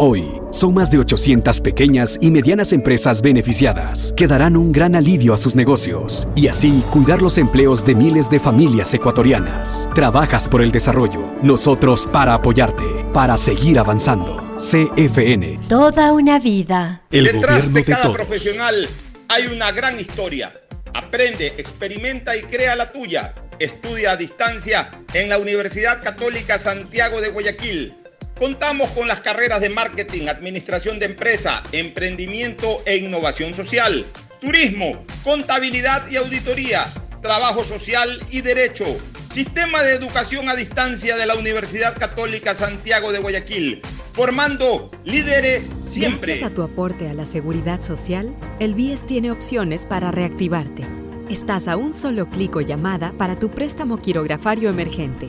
Hoy, son más de 800 pequeñas y medianas empresas beneficiadas que darán un gran alivio a sus negocios y así cuidar los empleos de miles de familias ecuatorianas. Trabajas por el desarrollo, nosotros para apoyarte, para seguir avanzando. CFN. Toda una vida. El Detrás gobierno de de cada todos. profesional hay una gran historia. Aprende, experimenta y crea la tuya. Estudia a distancia en la Universidad Católica Santiago de Guayaquil. Contamos con las carreras de marketing, administración de empresa, emprendimiento e innovación social, turismo, contabilidad y auditoría, trabajo social y derecho. Sistema de educación a distancia de la Universidad Católica Santiago de Guayaquil, formando líderes siempre. Gracias a tu aporte a la seguridad social, el BIES tiene opciones para reactivarte. Estás a un solo clic o llamada para tu préstamo quirografario emergente.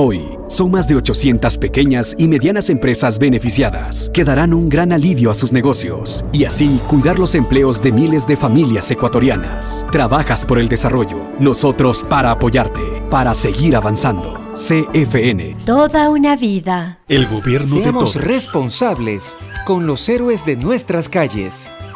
Hoy, son más de 800 pequeñas y medianas empresas beneficiadas que darán un gran alivio a sus negocios y así cuidar los empleos de miles de familias ecuatorianas. Trabajas por el desarrollo, nosotros para apoyarte, para seguir avanzando. CFN. Toda una vida. El gobierno de Seamos todos. responsables con los héroes de nuestras calles.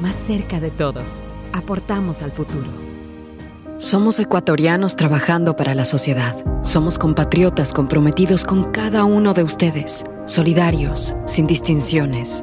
más cerca de todos. Aportamos al futuro. Somos ecuatorianos trabajando para la sociedad. Somos compatriotas comprometidos con cada uno de ustedes, solidarios, sin distinciones.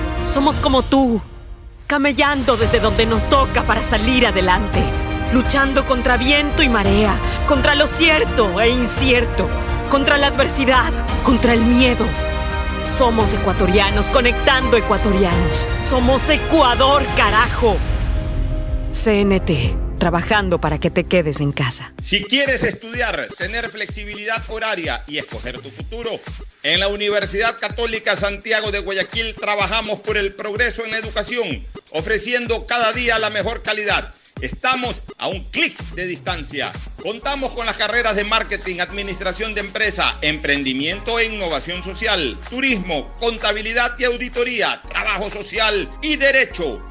Somos como tú, camellando desde donde nos toca para salir adelante, luchando contra viento y marea, contra lo cierto e incierto, contra la adversidad, contra el miedo. Somos ecuatorianos conectando ecuatorianos. Somos Ecuador, carajo. CNT, trabajando para que te quedes en casa. Si quieres estudiar, tener flexibilidad horaria y escoger tu futuro, en la Universidad Católica Santiago de Guayaquil trabajamos por el progreso en la educación, ofreciendo cada día la mejor calidad. Estamos a un clic de distancia. Contamos con las carreras de marketing, administración de empresa, emprendimiento e innovación social, turismo, contabilidad y auditoría, trabajo social y derecho.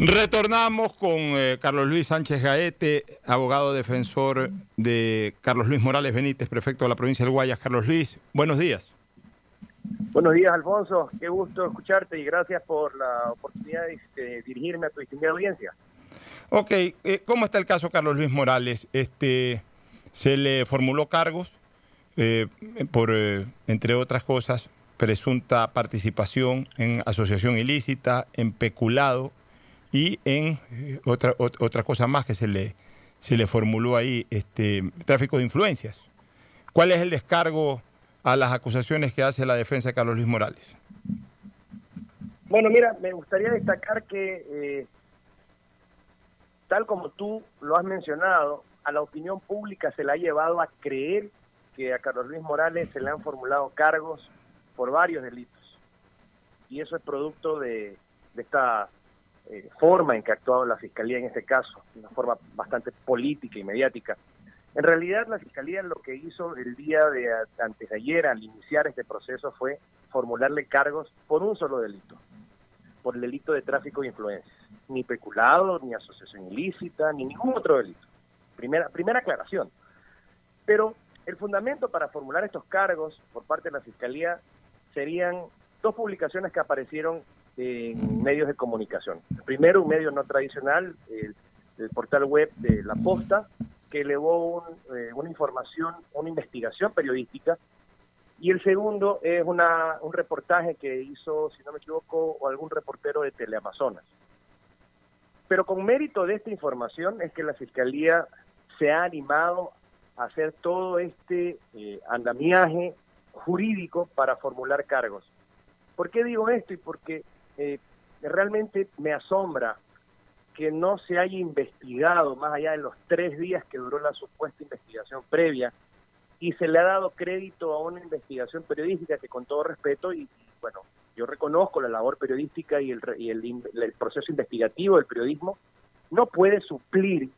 Retornamos con eh, Carlos Luis Sánchez Gaete, abogado defensor de Carlos Luis Morales Benítez, prefecto de la provincia del Guayas. Carlos Luis, buenos días. Buenos días, Alfonso. Qué gusto escucharte y gracias por la oportunidad de dirigirme a tu distinguida audiencia. Ok, eh, ¿cómo está el caso Carlos Luis Morales? Este, se le formuló cargos eh, por, entre otras cosas, presunta participación en asociación ilícita, en peculado y en eh, otra, ot- otra cosa más que se le, se le formuló ahí, este, tráfico de influencias. ¿Cuál es el descargo a las acusaciones que hace la defensa de Carlos Luis Morales? Bueno, mira, me gustaría destacar que, eh, tal como tú lo has mencionado, a la opinión pública se le ha llevado a creer que a Carlos Luis Morales se le han formulado cargos por varios delitos. Y eso es producto de, de esta eh, forma en que ha actuado la Fiscalía en este caso, una forma bastante política y mediática. En realidad, la Fiscalía lo que hizo el día de antes de ayer, al iniciar este proceso, fue formularle cargos por un solo delito, por el delito de tráfico de influencias. Ni peculado, ni asociación ilícita, ni ningún otro delito. Primera, primera aclaración. Pero el fundamento para formular estos cargos por parte de la Fiscalía serían dos publicaciones que aparecieron en medios de comunicación. Primero, un medio no tradicional, el, portal web de La Posta, que elevó un, eh, una información, una investigación periodística, y el segundo es un reportaje que hizo, si no me equivoco, algún reportero de Teleamazonas. Pero con mérito de esta información es que la Fiscalía se ha animado a hacer todo este eh, andamiaje jurídico para formular cargos. ¿Por qué digo esto? Y porque eh, realmente me asombra que no se haya investigado más allá de los tres días que duró la supuesta investigación previa y se le ha dado crédito a una investigación periodística que con todo respeto y, bueno, yo reconozco la labor periodística y el, y el, el proceso investigativo del periodismo, no puede suplir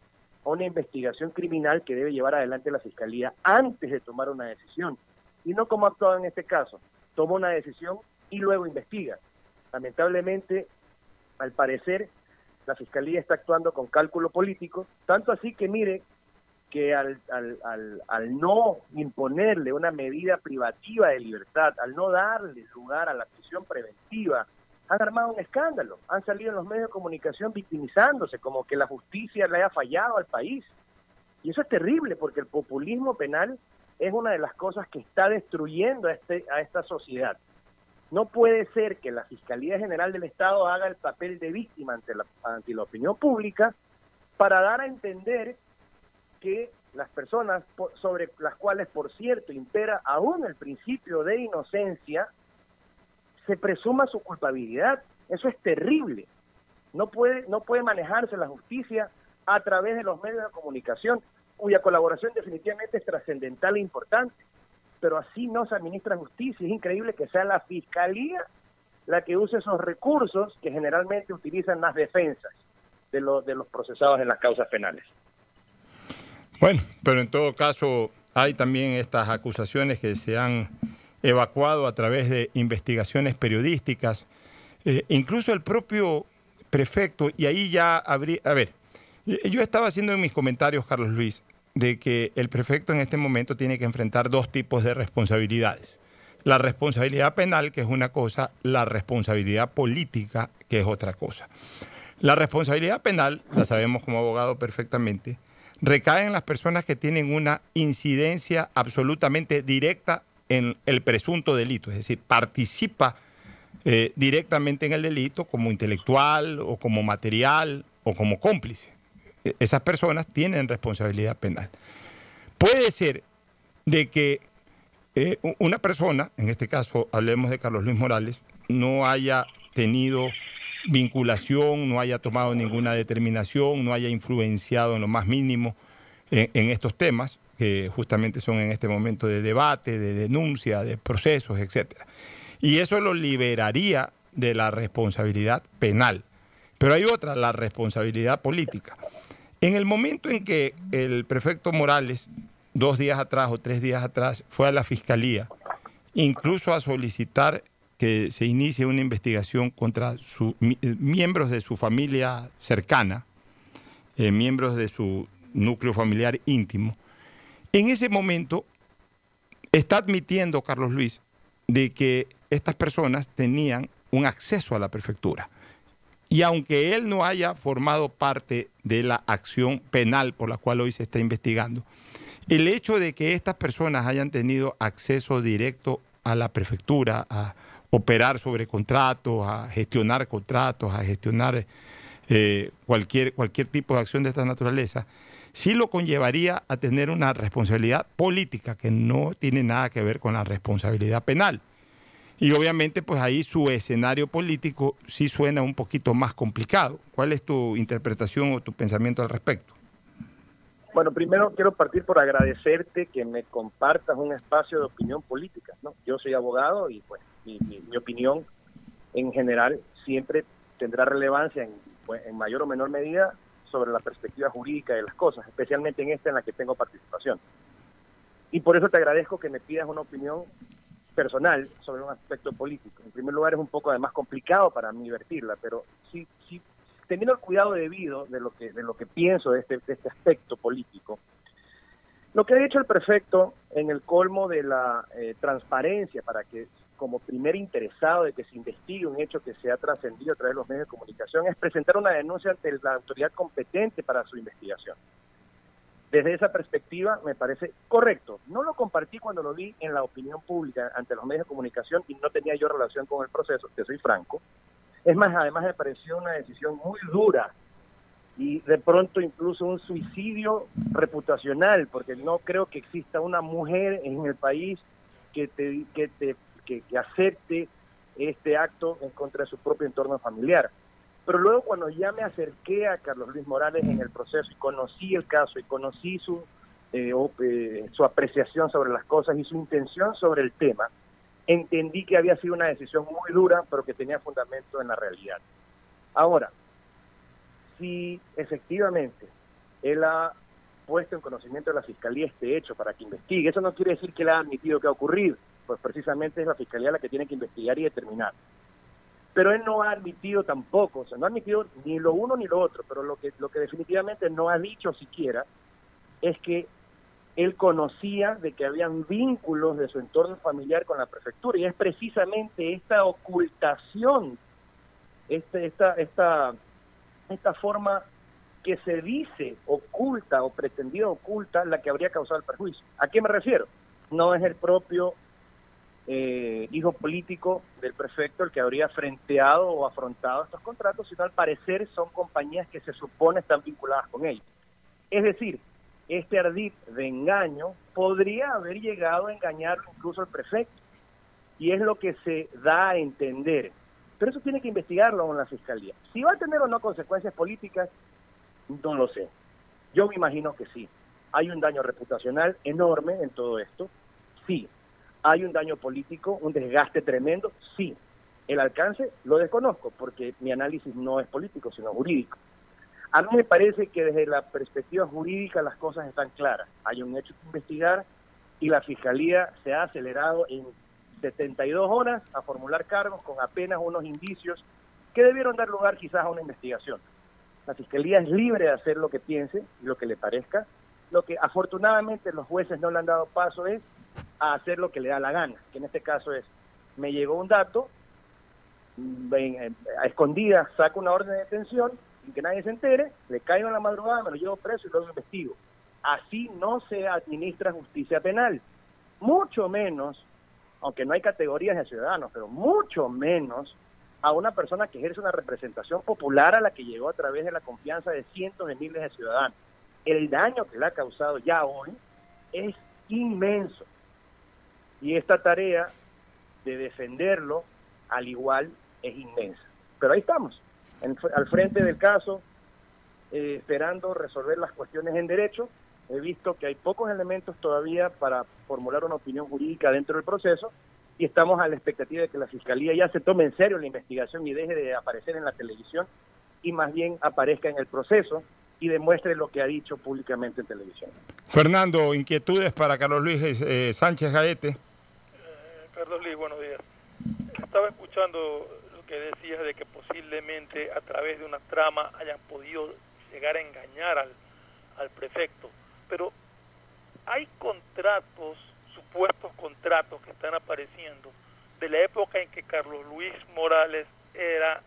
a una investigación criminal que debe llevar adelante la Fiscalía antes de tomar una decisión. Y no como ha actuado en este caso. Toma una decisión y luego investiga. Lamentablemente, al parecer, la Fiscalía está actuando con cálculo político, tanto así que mire que al, al, al, al no imponerle una medida privativa de libertad, al no darle lugar a la prisión preventiva, han armado un escándalo, han salido en los medios de comunicación victimizándose, como que la justicia le haya fallado al país. Y eso es terrible porque el populismo penal es una de las cosas que está destruyendo a, este, a esta sociedad. No puede ser que la Fiscalía General del Estado haga el papel de víctima ante la, ante la opinión pública para dar a entender que las personas sobre las cuales, por cierto, impera aún el principio de inocencia, se presuma su culpabilidad. Eso es terrible. No puede, no puede manejarse la justicia a través de los medios de comunicación, cuya colaboración definitivamente es trascendental e importante. Pero así no se administra justicia. Es increíble que sea la fiscalía la que use esos recursos que generalmente utilizan las defensas de, los de los procesados en las causas penales. Bueno, pero en todo caso hay también estas acusaciones que se han evacuado a través de investigaciones periodísticas, Eh, incluso el propio prefecto, y ahí ya habría, a ver, yo estaba haciendo en mis comentarios, Carlos Luis, de que el prefecto en este momento tiene que enfrentar dos tipos de responsabilidades. La responsabilidad penal, que es una cosa, la responsabilidad política, que es otra cosa. La responsabilidad penal, la sabemos como abogado perfectamente, recae en las personas que tienen una incidencia absolutamente directa en el presunto delito, es decir, participa eh, directamente en el delito como intelectual o como material o como cómplice. Esas personas tienen responsabilidad penal. Puede ser de que eh, una persona, en este caso hablemos de Carlos Luis Morales, no haya tenido vinculación, no haya tomado ninguna determinación, no haya influenciado en lo más mínimo en, en estos temas, que justamente son en este momento de debate, de denuncia, de procesos, etcétera. Y eso lo liberaría de la responsabilidad penal. Pero hay otra, la responsabilidad política. En el momento en que el prefecto Morales, dos días atrás o tres días atrás, fue a la fiscalía, incluso a solicitar que se inicie una investigación contra su- eh, miembros de su familia cercana, eh, miembros de su núcleo familiar íntimo, en ese momento está admitiendo Carlos Luis de que estas personas tenían un acceso a la prefectura. Y aunque él no haya formado parte de la acción penal por la cual hoy se está investigando, el hecho de que estas personas hayan tenido acceso directo a la prefectura, a operar sobre contratos, a gestionar contratos, a gestionar eh, cualquier, cualquier tipo de acción de esta naturaleza, sí lo conllevaría a tener una responsabilidad política que no tiene nada que ver con la responsabilidad penal. Y obviamente, pues ahí su escenario político sí suena un poquito más complicado. ¿Cuál es tu interpretación o tu pensamiento al respecto? Bueno, primero quiero partir por agradecerte que me compartas un espacio de opinión política. ¿no? Yo soy abogado y pues mi, opinión en general siempre tendrá relevancia en, pues, en mayor o menor medida sobre la perspectiva jurídica de las cosas, especialmente en esta en la que tengo participación. Y por eso te agradezco que me pidas una opinión personal sobre un aspecto político. En primer lugar, es un poco además complicado para mí vertirla, pero sí, sí, teniendo el cuidado debido de lo que, de lo que pienso de este, de este aspecto político, lo que ha hecho el prefecto en el colmo de la eh, transparencia para que como primer interesado de que se investigue un hecho que se ha trascendido a través de los medios de comunicación es presentar una denuncia ante la autoridad competente para su investigación. Desde esa perspectiva me parece correcto. No lo compartí cuando lo vi en la opinión pública ante los medios de comunicación y no tenía yo relación con el proceso, que soy franco. Es más, además me pareció una decisión muy dura y de pronto incluso un suicidio reputacional, porque no creo que exista una mujer en el país que te, que te que, que acepte este acto en contra de su propio entorno familiar. Pero luego cuando ya me acerqué a Carlos Luis Morales en el proceso y conocí el caso y conocí su, eh, eh, su apreciación sobre las cosas y su intención sobre el tema, entendí que había sido una decisión muy dura, pero que tenía fundamento en la realidad. Ahora, si efectivamente él ha puesto en conocimiento de la Fiscalía este hecho para que investigue, eso no quiere decir que él ha admitido que ha ocurrido, pues precisamente es la Fiscalía la que tiene que investigar y determinar pero él no ha admitido tampoco, o sea, no ha admitido ni lo uno ni lo otro, pero lo que, lo que definitivamente no ha dicho siquiera es que él conocía de que habían vínculos de su entorno familiar con la prefectura y es precisamente esta ocultación, este, esta, esta, esta forma que se dice oculta o pretendida oculta la que habría causado el perjuicio. ¿A qué me refiero? No es el propio eh, hijo político del prefecto el que habría frenteado o afrontado estos contratos, sino al parecer son compañías que se supone están vinculadas con ellos. Es decir, este ardid de engaño podría haber llegado a engañar incluso al prefecto. Y es lo que se da a entender. Pero eso tiene que investigarlo en la fiscalía. Si va a tener o no consecuencias políticas, no lo sé. Yo me imagino que sí. Hay un daño reputacional enorme en todo esto. Sí, ¿Hay un daño político, un desgaste tremendo? Sí. El alcance lo desconozco porque mi análisis no es político, sino jurídico. A mí me parece que desde la perspectiva jurídica las cosas están claras. Hay un hecho que investigar y la Fiscalía se ha acelerado en 72 horas a formular cargos con apenas unos indicios que debieron dar lugar quizás a una investigación. La Fiscalía es libre de hacer lo que piense y lo que le parezca. Lo que afortunadamente los jueces no le han dado paso es a hacer lo que le da la gana, que en este caso es, me llegó un dato, ven, a escondidas saco una orden de detención, sin que nadie se entere, le caigo en la madrugada, me lo llevo preso y luego investigo. Así no se administra justicia penal, mucho menos, aunque no hay categorías de ciudadanos, pero mucho menos a una persona que ejerce una representación popular a la que llegó a través de la confianza de cientos de miles de ciudadanos. El daño que le ha causado ya hoy es inmenso. Y esta tarea de defenderlo, al igual, es inmensa. Pero ahí estamos, al frente del caso, eh, esperando resolver las cuestiones en derecho. He visto que hay pocos elementos todavía para formular una opinión jurídica dentro del proceso y estamos a la expectativa de que la Fiscalía ya se tome en serio la investigación y deje de aparecer en la televisión y más bien aparezca en el proceso y demuestre lo que ha dicho públicamente en televisión. Fernando, inquietudes para Carlos Luis eh, Sánchez Gaete. Carlos Luis, buenos días. Estaba escuchando lo que decías de que posiblemente a través de una trama hayan podido llegar a engañar al, al prefecto, pero hay contratos, supuestos contratos que están apareciendo de la época en que Carlos Luis Morales era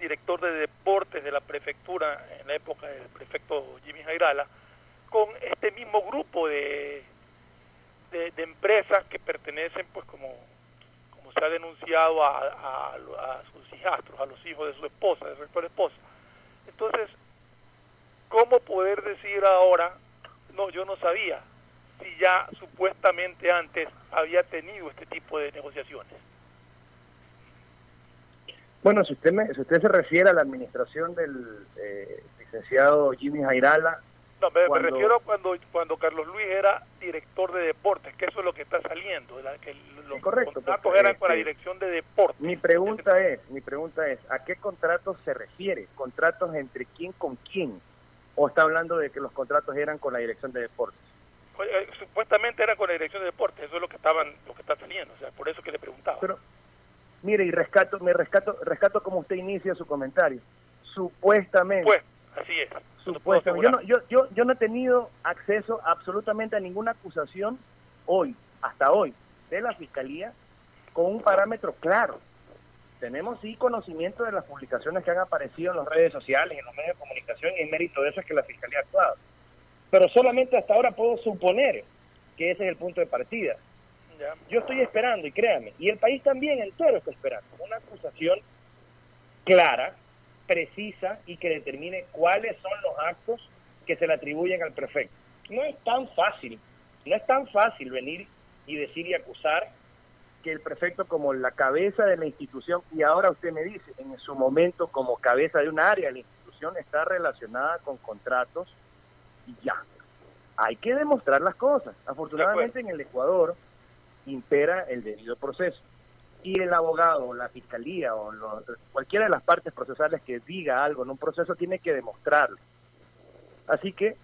director de deportes de la prefectura, en la época del prefecto Jimmy Jairala, con este mismo grupo de de, empresas que pertenecen, pues como, como se ha denunciado a, a, sus hijastros, a los hijos de su esposa, de su actual esposa. Entonces, ¿cómo poder decir ahora, no, yo no sabía, si ya supuestamente antes había tenido este tipo de negociaciones? Bueno, si usted, me, si usted se refiere a la administración del eh, licenciado Jimmy Jairala, No, me, me refiero a cuando, cuando Carlos Luis era director de deportes, que eso es lo que está saliendo, la- que los correcto, contratos eran con la este, dirección de deportes. Mi pregunta es, mi pregunta es, ¿a qué contratos se refiere? ¿Contratos entre quién con quién? ¿O está hablando de que los contratos eran con la dirección de deportes? Oye, eh, supuestamente era con la dirección de deportes, eso es lo que estaban, lo que está saliendo, o sea, por eso que le preguntaba. Pero, mire, y rescato, me rescato, rescato como usted inicia su comentario. Supuestamente. Pues, así es. Supuestamente. Yo no, yo, yo, yo no he tenido acceso absolutamente a ninguna acusación hoy, hasta hoy, de la Fiscalía con un parámetro claro. Tenemos sí conocimiento de las publicaciones que han aparecido en las redes sociales, en los medios de comunicación, y en mérito de eso es que la Fiscalía ha actuado. Pero solamente hasta ahora puedo suponer que ese es el punto de partida. Ya. Yo estoy esperando, y créame, y el país también entero está esperando, una acusación clara, precisa y que determine cuáles son los actos que se le atribuyen al prefecto. No es tan fácil, no es tan fácil venir y decir y acusar que el prefecto como la cabeza de la institución, y ahora usted me dice, en su momento como cabeza de un área de la institución está relacionada con contratos y ya. Hay que demostrar las cosas. Afortunadamente en el Ecuador impera el debido proceso. Y el abogado, la fiscalía o lo- cualquiera de las partes procesales que diga algo en un proceso tiene que demostrarlo. Así que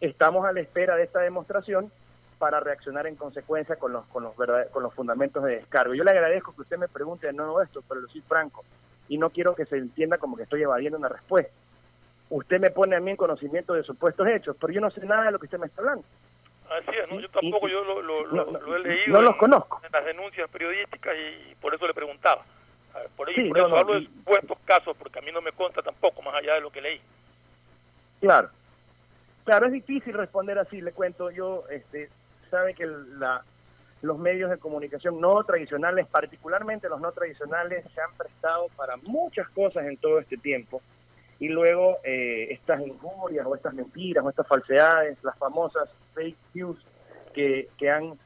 estamos a la espera de esta demostración para reaccionar en consecuencia con los, con los, verdad- con los fundamentos de descargo. Yo le agradezco que usted me pregunte de nuevo esto, pero lo soy franco y no quiero que se entienda como que estoy evadiendo una respuesta. Usted me pone a mí en conocimiento de supuestos hechos, pero yo no sé nada de lo que usted me está hablando. Así es, ¿no? yo tampoco yo lo, lo- lo- no, lo he leído no los en- conozco. en las denuncias periodísticas y, por eso le preguntaba. Por, ahí, Sí, por eso no, hablo de supuestos casos, porque a mí no me consta tampoco, más allá de lo que leí. Claro. Claro, es difícil responder así, le cuento. Yo, este, sabe que la, los medios de comunicación no tradicionales, particularmente los no tradicionales, se han prestado para muchas cosas en todo este tiempo. Y luego eh, estas injurias o estas mentiras o estas falsedades, las famosas fake news que, que, han,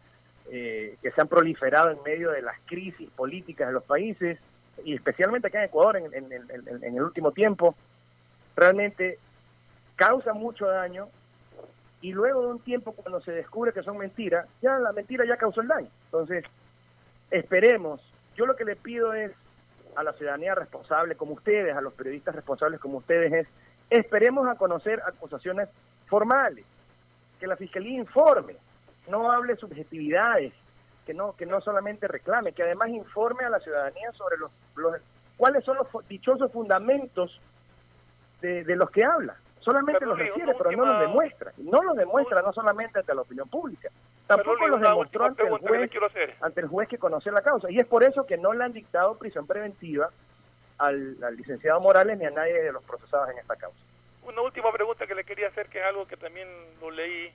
eh, que se han proliferado en medio de las crisis políticas de los países, y especialmente acá en Ecuador en, el último tiempo, realmente causa mucho daño y luego de un tiempo cuando se descubre que son mentiras, ya la mentira ya causó el daño. Entonces, esperemos, yo lo que le pido es a la ciudadanía responsable como ustedes, a los periodistas responsables como ustedes es, esperemos a conocer acusaciones formales, que la fiscalía informe, no hable subjetividades, que no que no solamente reclame, que además informe a la ciudadanía sobre los, los cuáles son los dichosos fundamentos de, de los que habla. Solamente Pero, los refiere, pero no los demuestra. No los demuestra no solamente ante la opinión pública, tampoco los demostró ante el juez, ante el juez que conoce la causa. Y es por eso que no le han dictado prisión preventiva al, al licenciado Morales ni a nadie de los procesados en esta causa. Una última pregunta que le quería hacer, que es algo que también lo leí,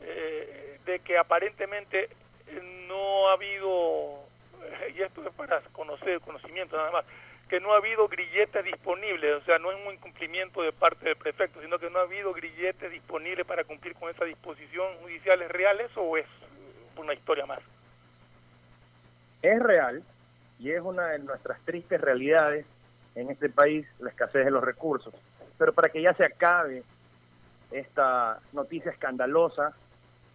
eh, de que aparentemente eh, no ha habido, eh, y esto es para conocer, conocimiento nada más, que no ha habido grilletes disponibles, o sea, no es un incumplimiento de parte del prefecto, sino que no ha habido grilletes disponibles para cumplir con esa disposición judiciales reales o es una historia más. es real y es una de nuestras tristes realidades en este país, la escasez de los recursos. Pero para que ya se acabe esta noticia escandalosa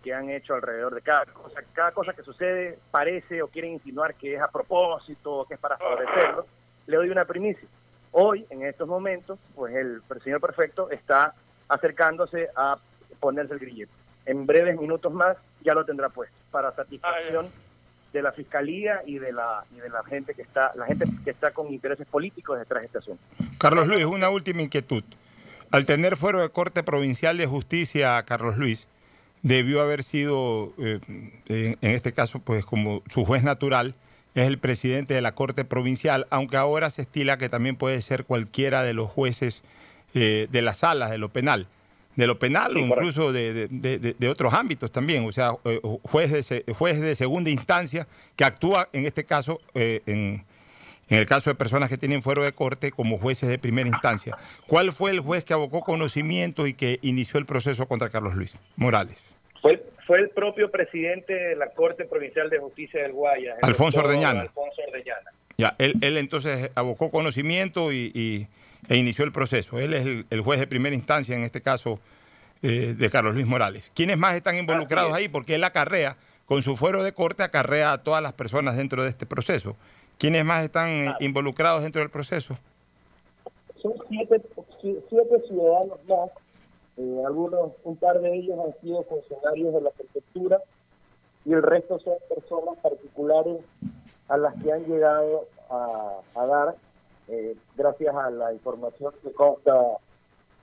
que han hecho alrededor de cada cosa, cada cosa que sucede parece o quieren insinuar que es a propósito o que es para favorecerlo, le doy una primicia. Hoy, en estos momentos, pues el señor prefecto está acercándose a ponerse el grillete. En breves minutos más ya lo tendrá puesto para satisfacción de la fiscalía y de la y de la gente que está la gente que está con intereses políticos detrás de este asunto. Carlos Luis, una última inquietud. Al tener fuero de Corte Provincial de Justicia, Carlos Luis, debió haber sido, eh, en, en este caso, pues como su juez natural, es el presidente de la Corte Provincial, aunque ahora se estila que también puede ser cualquiera de los jueces eh, de las salas de lo penal. De lo penal o incluso de, de- de- de- de otros ámbitos también, o sea, eh, juez de, juez de segunda instancia que actúa en este caso eh, en, en el caso de personas que tienen fuero de corte como jueces de primera instancia. ¿Cuál fue el juez que abocó conocimiento y que inició el proceso contra Carlos Luis Morales? Fue fue el propio presidente de la Corte Provincial de Justicia del Guayas, Alfonso Ordeñana. Alfonso Ordeñana. Ya, él, él entonces abocó conocimiento y, y- e inició el proceso. Él es el, el juez de primera instancia, en este caso, eh, de Carlos Luis Morales. ¿Quiénes más están involucrados ahí? Porque él acarrea, con su fuero de corte, acarrea a todas las personas dentro de este proceso. ¿Quiénes más están eh, involucrados dentro del proceso? Son siete, si- siete ciudadanos más, eh, algunos, un par de ellos han sido funcionarios de la prefectura y el resto son personas particulares a las que han llegado a, a dar eh, gracias a la información que consta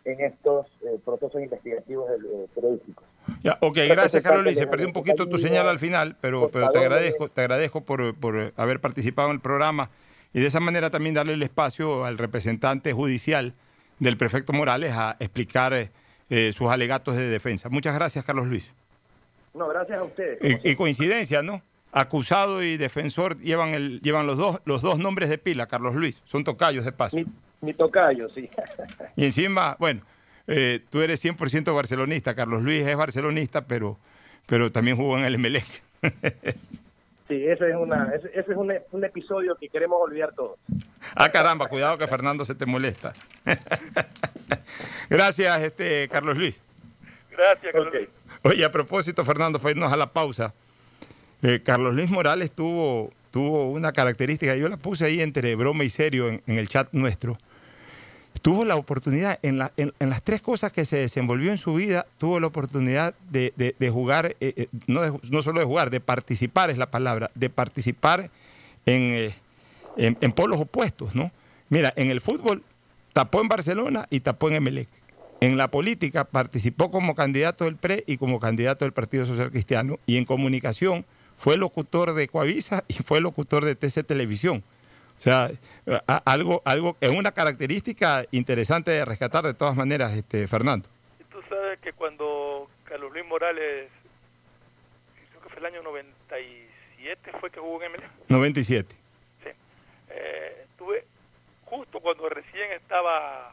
en estos eh, procesos investigativos eh, periodísticos. Ya, ok, gracias Carlos Luis. Se perdió un poquito tu señal al final, pero, pero te agradezco, te agradezco por, por haber participado en el programa y de esa manera también darle el espacio al representante judicial del prefecto Morales a explicar eh, sus alegatos de defensa. Muchas gracias, Carlos Luis. No, gracias a ustedes. Y, y coincidencia, ¿no? Acusado y defensor llevan el, llevan los dos, los dos nombres de pila, Carlos Luis. Son tocayos de paso. Mi tocayo, sí. Y encima, bueno, eh, tú eres 100% barcelonista, Carlos Luis es barcelonista, pero, pero también jugó en el Emelec. *laughs* Sí, ese es, una, ese, ese es un, un episodio que queremos olvidar todos. ah, caramba, cuidado que Fernando se te molesta. *laughs* Gracias, este Carlos Luis. Gracias, Carlos Luis. Oye, a propósito, Fernando, para irnos a la pausa, eh, Carlos Luis Morales tuvo, tuvo una característica, yo la puse ahí entre broma y serio en, en el chat nuestro. Tuvo la oportunidad, en, en- en las tres cosas que se desenvolvió en su vida, tuvo la oportunidad de, jugar, eh, eh, no, solo de jugar, de participar es la palabra, de participar en, eh, en, en polos opuestos, ¿no? Mira, en el fútbol tapó en Barcelona y tapó en Emelec. En la política participó como candidato del PRE y como candidato del Partido Social Cristiano. Y en comunicación fue locutor de Coavisa y fue locutor de TC Televisión. O sea, algo, algo es una característica interesante de rescatar de todas maneras, este, Fernando. Y tú sabes que cuando Carlos Luis Morales, creo que fue el año 97, fue que jugó en MLE. 97. Eh, tuve, justo cuando recién estaba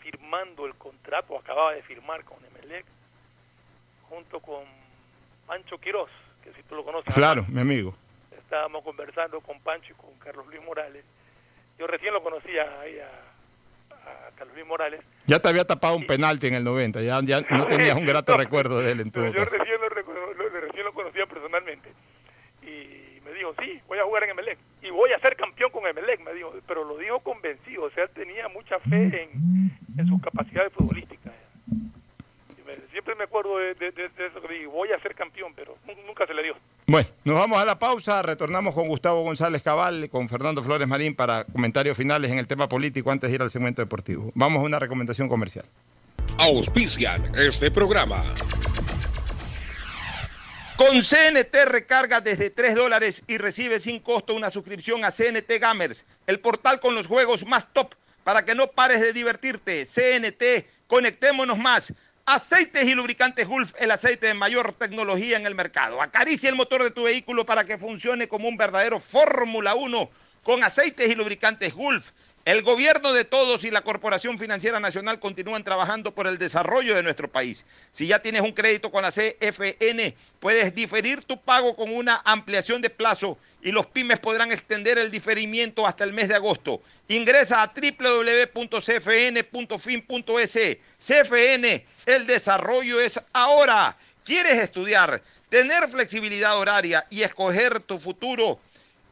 firmando el contrato, acababa de firmar con Emelec, junto con Pancho Quirós, que si tú lo conoces. Claro, mi amigo. Estábamos conversando con Pancho y con Carlos Luis Morales. Yo recién lo conocía ahí a, a Carlos Luis Morales. Ya te había tapado un penalti en el 90, ya, ya no *laughs* tenías un grato recuerdo de él en todo Yo caso. recién lo, reco- lo- recién lo conocía personalmente. Y me dijo, sí, voy a jugar en Emelec. Y voy a ser campeón con Emelec, me dijo. Pero lo dijo convencido, o sea, tenía mucha fe en, en sus capacidades futbolísticas. Y me- siempre me acuerdo de, de- de- de eso que dije, voy a ser campeón, pero nu- nunca se le dio. Bueno, nos vamos a la pausa, retornamos con Gustavo González Cabal, con Fernando Flores Marín para comentarios finales en el tema político antes de ir al segmento deportivo. Vamos a una recomendación comercial. Auspician este programa. Con CNT recarga desde 3 dólares y recibe sin costo una suscripción a CNT Gamers, el portal con los juegos más top para que no pares de divertirte. CNT, conectémonos más. Aceites y lubricantes Gulf, el aceite de mayor tecnología en el mercado. Acaricia el motor de tu vehículo para que funcione como un verdadero Fórmula 1 con aceites y lubricantes Gulf. El gobierno de todos y la Corporación Financiera Nacional continúan trabajando por el desarrollo de nuestro país. Si ya tienes un crédito con la CFN, puedes diferir tu pago con una ampliación de plazo y los pymes podrán extender el diferimiento hasta el mes de agosto. Ingresa a www.cfn.fin.es. CFN, el desarrollo es ahora. ¿Quieres estudiar, tener flexibilidad horaria y escoger tu futuro?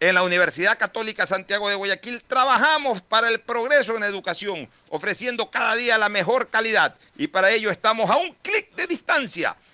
En la Universidad Católica Santiago de Guayaquil trabajamos para el progreso en educación, ofreciendo cada día la mejor calidad y para ello estamos a un clic de distancia.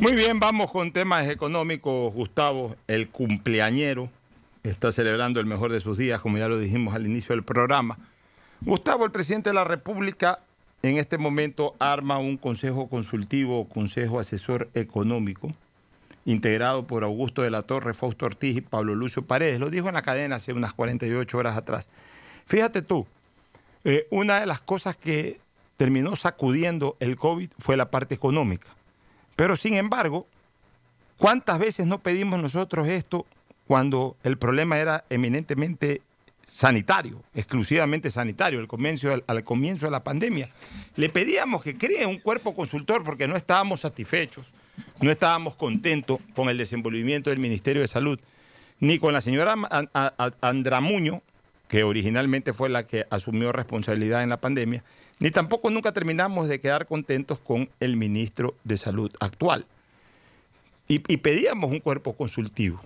Muy bien, vamos con temas económicos. Gustavo, el cumpleañero, está celebrando el mejor de sus días, como ya lo dijimos al inicio del programa. Gustavo, el presidente de la República, en este momento arma un consejo consultivo, consejo asesor económico, integrado por Augusto de la Torre, Fausto Ortiz y Pablo Lucio Paredes. Lo dijo en la cadena hace unas 48 horas atrás. Fíjate tú, eh, una de las cosas que terminó sacudiendo el COVID fue la parte económica. Pero sin embargo, ¿cuántas veces no pedimos nosotros esto cuando el problema era eminentemente sanitario, exclusivamente sanitario, al comienzo, de la pandemia? Le pedíamos que cree un cuerpo consultor porque no estábamos satisfechos, no estábamos contentos con el desenvolvimiento del Ministerio de Salud, ni con la señora Andramuño, que originalmente fue la que asumió responsabilidad en la pandemia, ni tampoco nunca terminamos de quedar contentos con el ministro de Salud actual. Y, pedíamos un cuerpo consultivo.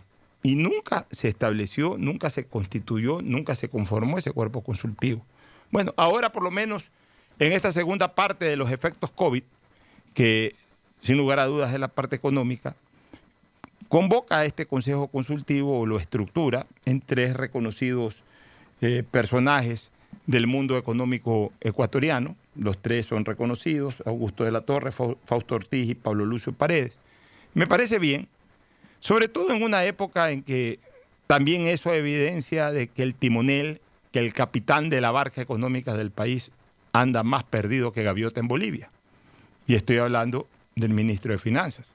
Y nunca se estableció, nunca se constituyó, nunca se conformó ese cuerpo consultivo. Bueno, ahora por lo menos en esta segunda parte de los efectos COVID, que sin lugar a dudas es la parte económica, convoca a este Consejo Consultivo o lo estructura en tres reconocidos eh, personajes del mundo económico ecuatoriano. Los tres son reconocidos, Augusto de la Torre, Fausto Ortiz y Pablo Lucio Paredes. Me parece bien, sobre todo en una época en que también eso evidencia de que el timonel, que el capitán de la barca económica del país anda más perdido que gaviota en Bolivia. Y estoy hablando del ministro de Finanzas,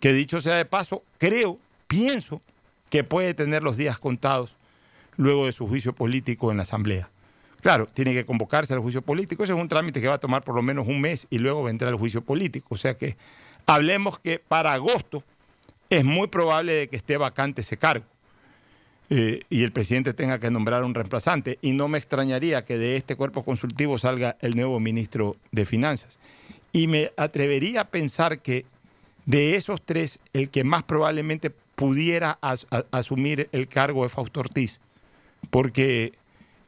que dicho sea de paso, creo, pienso que puede tener los días contados luego de su juicio político en la Asamblea. Claro, tiene que convocarse al juicio político. Ese es un trámite que va a tomar por lo menos un mes y luego vendrá el juicio político. O sea que hablemos que para agosto es muy probable de que esté vacante ese cargo eh, y el presidente tenga que nombrar un reemplazante. Y no me extrañaría que de este cuerpo consultivo salga el nuevo ministro de Finanzas. Y me atrevería a pensar que de esos tres, el que más probablemente pudiera asumir el cargo es Fausto Ortiz porque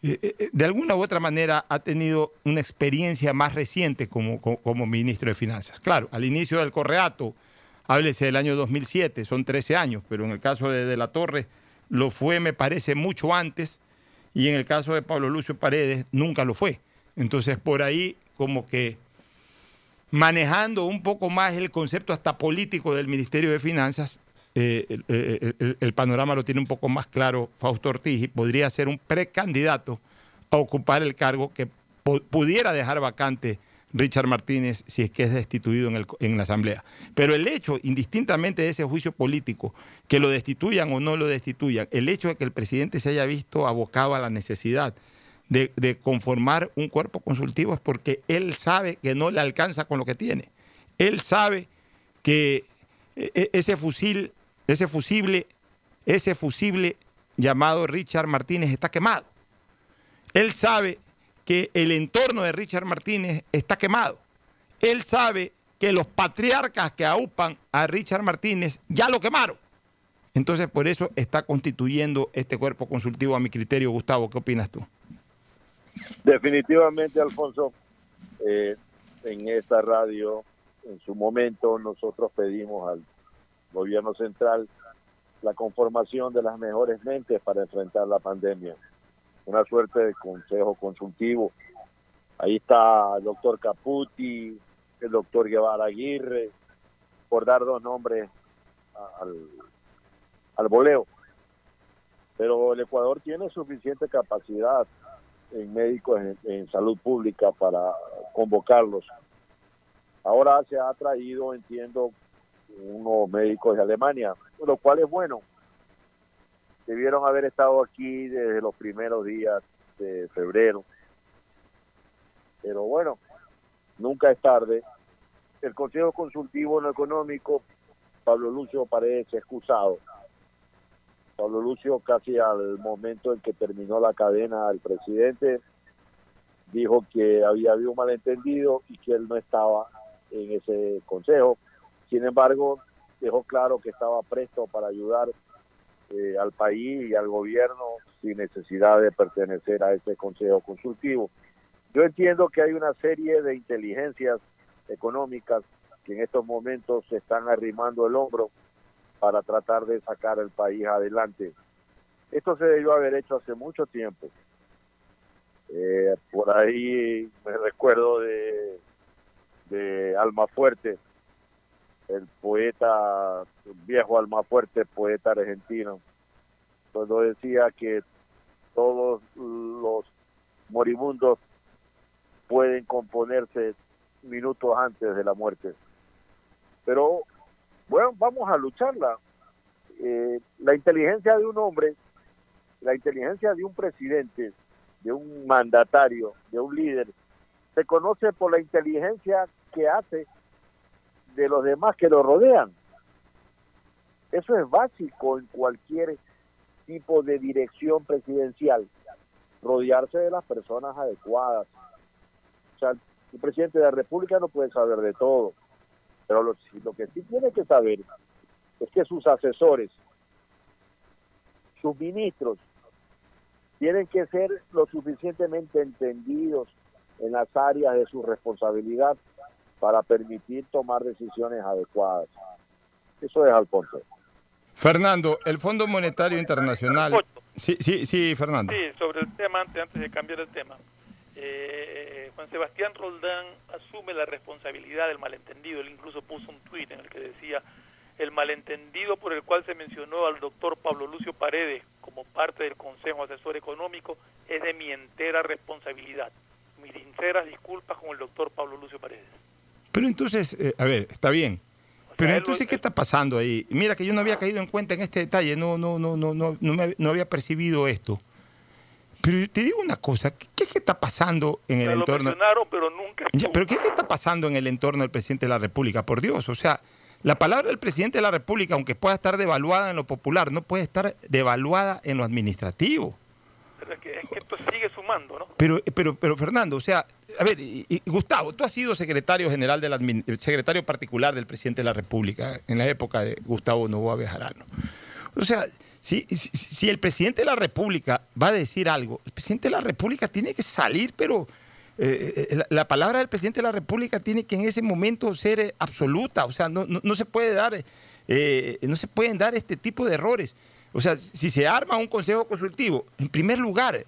de alguna u otra manera ha tenido una experiencia más reciente como, como, ministro de Finanzas. Claro, al inicio del correato, háblese del año 2007, son 13 años, pero en el caso de De la Torre lo fue, me parece, mucho antes, y en el caso de Pablo Lucio Paredes nunca lo fue. Entonces, por ahí, como que manejando un poco más el concepto hasta político del Ministerio de Finanzas, eh, el, panorama lo tiene un poco más claro Fausto Ortiz y podría ser un precandidato a ocupar el cargo que pudiera dejar vacante Richard Martínez si es que es destituido en, en, la Asamblea. Pero el hecho, indistintamente de ese juicio político, que lo destituyan o no lo destituyan, el hecho de que el presidente se haya visto abocado a la necesidad de, conformar un cuerpo consultivo es porque él sabe que no le alcanza con lo que tiene. Él sabe que e, ese fusil ese fusible, ese fusible llamado Richard Martínez está quemado. Él sabe que el entorno de Richard Martínez está quemado. Él sabe que los patriarcas que aupan a Richard Martínez ya lo quemaron. Entonces, por eso está constituyendo este cuerpo consultivo a mi criterio. Gustavo, ¿qué opinas tú? Definitivamente, Alfonso, eh, en esta radio, en su momento, nosotros pedimos al gobierno central la conformación de las mejores mentes para enfrentar la pandemia. Una suerte de consejo consultivo. Ahí está el doctor Caputi, el doctor Guevara Aguirre, por dar dos nombres al, al voleo. Pero el Ecuador tiene suficiente capacidad en médicos en salud pública para convocarlos. Ahora se ha traído, entiendo, unos médicos de Alemania, lo cual es bueno. Debieron haber estado aquí desde los primeros días de febrero. Pero bueno, nunca es tarde. El Consejo Consultivo no Económico Pablo Lucio Paredes excusado. Pablo Lucio casi al momento en que terminó la cadena al presidente dijo que había habido un malentendido y que él no estaba en ese consejo. Sin embargo, dejó claro que estaba presto para ayudar eh, al país y al gobierno sin necesidad de pertenecer a ese consejo consultivo. Yo entiendo que hay una serie de inteligencias económicas que en estos momentos se están arrimando el hombro para tratar de sacar el país adelante. Esto se debió haber hecho hace mucho tiempo. Eh, por ahí me recuerdo de, de Almafuerte, el poeta, viejo Almafuerte, poeta argentino, cuando decía que todos los moribundos pueden componerse minutos antes de la muerte. Pero bueno, vamos a lucharla. Eh, la inteligencia de un hombre, la inteligencia de un presidente, de un mandatario, de un líder, se conoce por la inteligencia que hace de los demás que lo rodean. Eso es básico en cualquier tipo de dirección presidencial, rodearse de las personas adecuadas. O sea, el presidente de la República no puede saber de todo, pero lo, lo que sí tiene que saber es que sus asesores, sus ministros, tienen que ser lo suficientemente entendidos en las áreas de su responsabilidad para permitir tomar decisiones adecuadas. Eso es Alfonso. Fernando, el Fondo Monetario Internacional. Sí, sí, sí, Fernando. Sí, sobre el tema, antes, antes de cambiar el tema. Eh, Juan Sebastián Roldán asume la responsabilidad del malentendido. Él incluso puso un tuit en el que decía, el malentendido por el cual se mencionó al doctor Pablo Lucio Paredes como parte del Consejo Asesor Económico es de mi entera responsabilidad. Mis sinceras disculpas con el doctor Pablo Lucio Paredes. Pero entonces, eh, a ver, está bien. Pero entonces, ¿qué está pasando ahí? Mira que yo no había caído en cuenta en este detalle, no, no, no, no, no, no, me- no había percibido esto. Pero te digo una cosa, ¿qué, es que está pasando en el entorno? pero nunca Ya, pero ¿qué es que está pasando en el entorno del presidente de la República? Por Dios, o sea, la palabra del presidente de la República, aunque pueda estar devaluada en lo popular, no puede estar devaluada en lo administrativo. Pero es que, es que esto sigue sumando, ¿no? Pero, pero, pero Fernando, o sea, a ver, Gustavo, tú has sido secretario general del secretario particular del presidente de la República en la época de Gustavo Novoa Bejarano. O sea, si, si, el presidente de la República va a decir algo, el presidente de la República tiene que salir, pero eh, eh, la, la palabra del presidente de la República tiene que en ese momento ser eh, absoluta. O sea, no, no, no se puede dar, no se pueden dar este tipo de errores. O sea, si se arma un consejo consultivo, en primer lugar,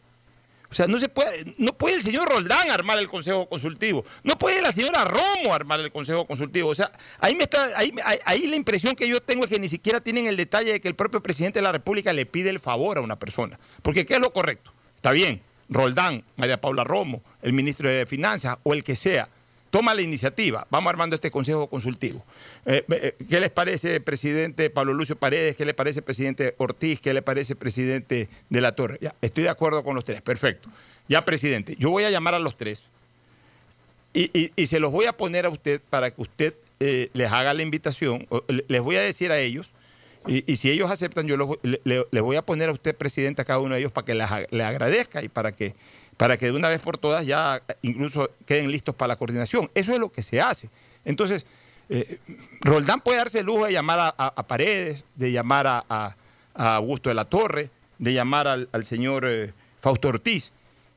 o sea, no se puede, no puede el señor Roldán armar el consejo consultivo, no puede la señora Romo armar el consejo consultivo. O sea, ahí me está, ahí, ahí- la impresión que yo tengo es que ni siquiera tienen el detalle de que el propio presidente de la República le pide el favor a una persona. Porque ¿qué es lo correcto? Está bien, Roldán, María Paula Romo, el ministro de Finanzas o el que sea, toma la iniciativa, vamos armando este consejo consultivo. Eh, eh, ¿Qué les parece, presidente Pablo Lucio Paredes? ¿Qué le parece, presidente Ortiz? ¿Qué le parece, presidente de la Torre? Estoy de acuerdo con los tres, perfecto. Ya, presidente, yo voy a llamar a los tres y, se los voy a poner a usted para que usted eh, les haga la invitación, les voy a decir a ellos, y, si ellos aceptan, yo le, le- le voy a poner a usted, presidente, a cada uno de ellos para que les le agradezca y para que, para que de una vez por todas ya incluso queden listos para la coordinación. Eso es lo que se hace. Entonces, eh, Roldán puede darse el lujo de llamar a, a- Paredes, de llamar a, a- Augusto de la Torre, de llamar al, al señor eh, Fausto Ortiz.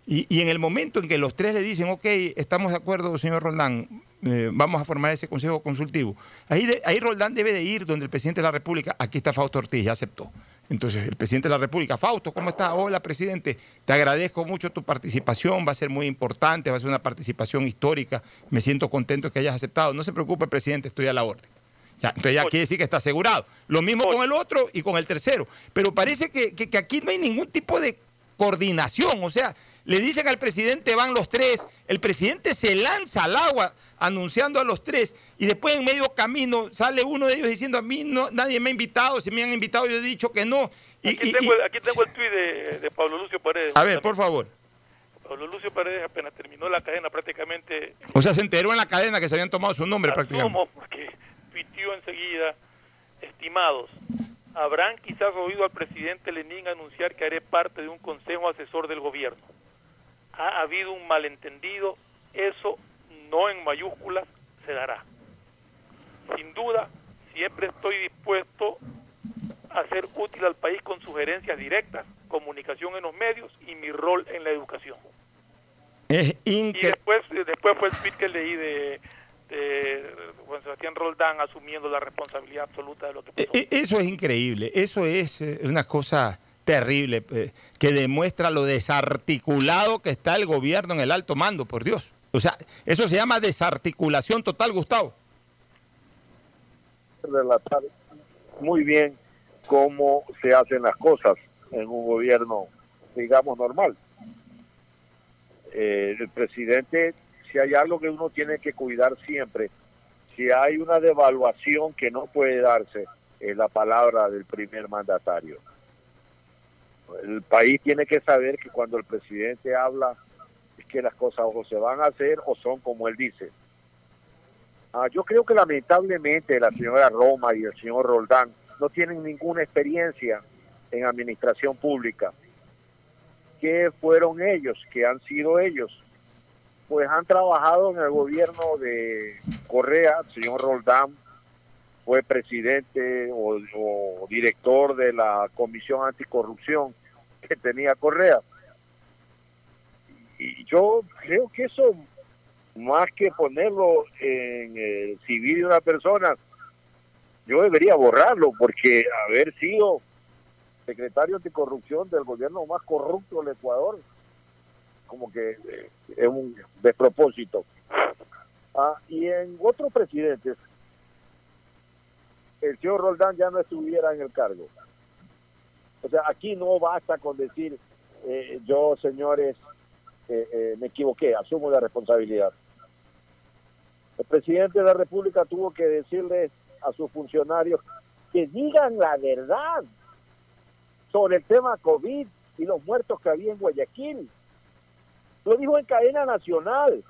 Y, y en el momento en que los tres le dicen, ok, estamos de acuerdo, señor Roldán, eh, vamos a formar ese consejo consultivo, ahí, ahí Roldán debe de ir donde el presidente de la República, aquí está Fausto Ortiz, ya aceptó. Entonces, el presidente de la República, Fausto, ¿cómo está? Hola, presidente, te agradezco mucho tu participación, va a ser muy importante, va a ser una participación histórica, me siento contento que hayas aceptado. No se preocupe, presidente, estoy a la orden. Ya, entonces ya quiere decir que está asegurado. Lo mismo con el otro y con el tercero. Pero parece que, que- que aquí no hay ningún tipo de coordinación. O sea, le dicen al presidente van los tres, el presidente se lanza al agua anunciando a los tres y después en medio camino sale uno de ellos diciendo a mí no, nadie me ha invitado, si me han invitado yo he dicho que no. Y- Aquí y- tengo, el- aquí tengo el tuit de, de Pablo Lucio Paredes. a ver, por favor. Pablo Lucio Paredes apenas terminó la cadena prácticamente O sea, se enteró en la cadena que se habían tomado su nombre prácticamente. porque tuiteó enseguida Estimados, habrán quizás oído al presidente Lenin anunciar que haré parte de un consejo asesor del gobierno. Ha habido un malentendido, eso no en mayúsculas se dará. Sin duda, siempre estoy dispuesto a ser útil al país con sugerencias directas, comunicación en los medios y mi rol en la educación. Es Y increíble. después, después fue el tweet que leí de, de Juan Sebastián Roldán asumiendo la responsabilidad absoluta de lo que pasó. Eso es increíble, eso es eh, una cosa terrible eh, que demuestra lo desarticulado que está el gobierno en el alto mando, por Dios. O sea, eso se llama desarticulación total, Gustavo. relatar muy bien cómo se hacen las cosas en un gobierno, digamos, normal. Eh, el presidente, si hay algo que uno tiene que cuidar siempre, si hay una devaluación que no puede darse, es la palabra del primer mandatario. El país tiene que saber que cuando el presidente habla, que las cosas o se van a hacer o son como él dice. Ah, yo creo que lamentablemente la señora Roma y el señor Roldán no tienen ninguna experiencia en administración pública. ¿Qué fueron ellos? ¿Qué han sido ellos? Pues han trabajado en el gobierno de Correa, el señor Roldán fue presidente o, o director de la Comisión Anticorrupción que tenía Correa. Y yo creo que eso más que ponerlo en el civil de una persona, yo debería borrarlo porque haber sido secretario anticorrupción del gobierno más corrupto del Ecuador, como que eh, es un despropósito. Ah, y en otros presidentes, el señor Roldán ya no estuviera en el cargo. O sea, aquí no basta con decir, eh, yo señores, eh, me equivoqué, asumo la responsabilidad. El presidente de la República tuvo que decirle a sus funcionarios que digan la verdad sobre el tema COVID y los muertos que había en Guayaquil. Lo dijo en cadena nacional.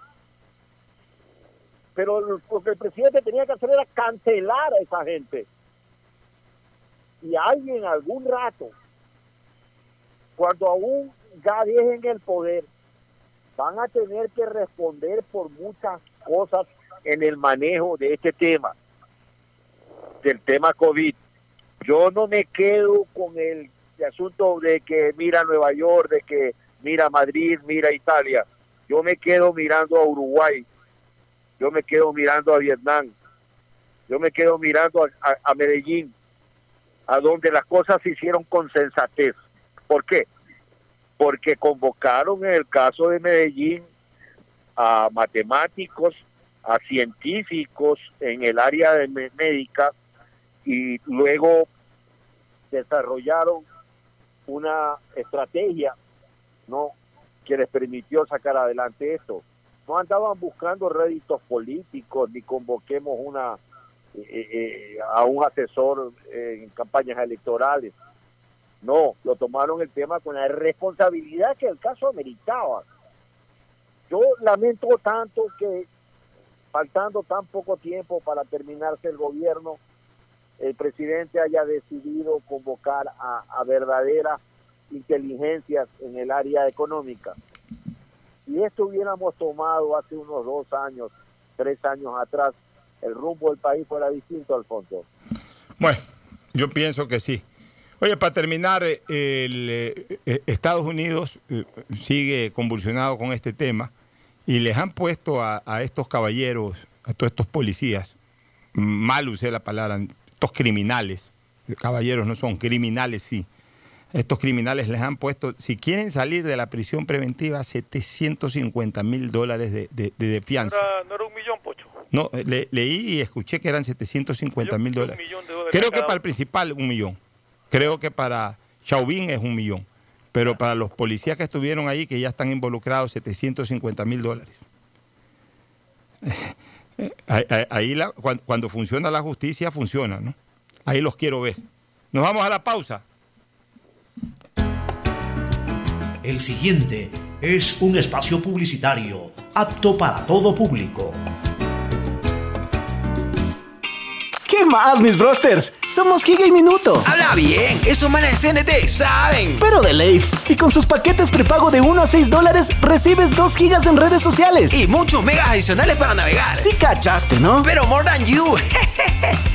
Pero lo que el presidente tenía que hacer era cancelar a esa gente. Y alguien algún rato, cuando aún ya dejen el poder, van a tener que responder por muchas cosas en el manejo de este tema, del tema COVID. Yo no me quedo con el, asunto de que mira Nueva York, de que mira Madrid, mira Italia. Yo me quedo mirando a Uruguay, yo me quedo mirando a Vietnam, yo me quedo mirando a Medellín, a donde las cosas se hicieron con sensatez. ¿Por qué? Porque convocaron en el caso de Medellín a matemáticos, a científicos en el área de médica y luego desarrollaron una estrategia no que les permitió sacar adelante esto. No andaban buscando réditos políticos ni convoquemos una eh, eh, a un asesor en campañas electorales. No, lo tomaron el tema con la responsabilidad que el caso ameritaba. Yo lamento tanto que faltando tan poco tiempo para terminarse el gobierno, el presidente haya decidido convocar a, a verdaderas inteligencias en el área económica. Si esto hubiéramos tomado hace unos dos años, tres años atrás, el rumbo del país fuera distinto, Alfonso. Bueno, yo pienso que sí. Oye, para terminar, eh, el, eh, eh, Estados Unidos sigue convulsionado con este tema y les han puesto a, a estos caballeros, a todos estos policías, mal usé la palabra, estos criminales, caballeros no son, criminales sí. Estos criminales les han puesto, si quieren salir de la prisión preventiva, 750 mil dólares de, de- de- de fianza. Era- no era un millón, Pocho. No, le- leí y escuché que eran 750 mil dólares. Creo que para el principal un millón. Creo que para Chauvin es un millón. Pero para los policías que estuvieron ahí, que ya están involucrados, 750 mil dólares. *laughs* Ahí, ahí- ahí la- cuan- cuando, funciona la justicia, funciona, ¿no? Ahí los quiero ver. Nos vamos a la pausa. El siguiente es un espacio publicitario apto para todo público. ¡Qué más, mis brosters? Somos Giga y Minuto. Habla bien, esos manes de CNT saben. Pero de Leif. Y con sus paquetes prepago de 1 a 6 dólares, recibes 2 gigas en redes sociales. Y muchos megas adicionales para navegar. Sí cachaste, ¿no? Pero more than you. *laughs*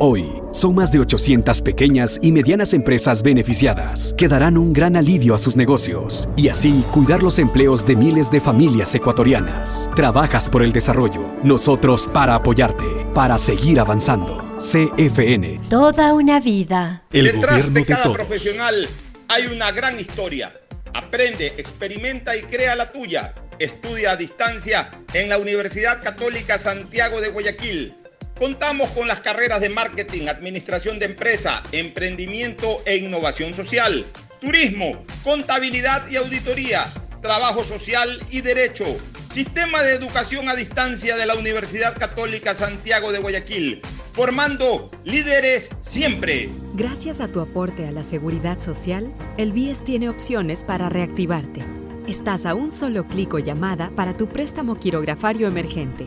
Hoy, son más de 800 pequeñas y medianas empresas beneficiadas que darán un gran alivio a sus negocios y así cuidar los empleos de miles de familias ecuatorianas. Trabajas por el desarrollo, nosotros para apoyarte, para seguir avanzando. CFN. Toda una vida. El Detrás gobierno de de cada todos. profesional hay una gran historia. Aprende, experimenta y crea la tuya. Estudia a distancia en la Universidad Católica Santiago de Guayaquil. Contamos con las carreras de marketing, administración de empresa, emprendimiento e innovación social, turismo, contabilidad y auditoría, trabajo social y derecho. Sistema de educación a distancia de la Universidad Católica Santiago de Guayaquil, formando líderes siempre. Gracias a tu aporte a la seguridad social, el BIES tiene opciones para reactivarte. Estás a un solo clic o llamada para tu préstamo quirografario emergente.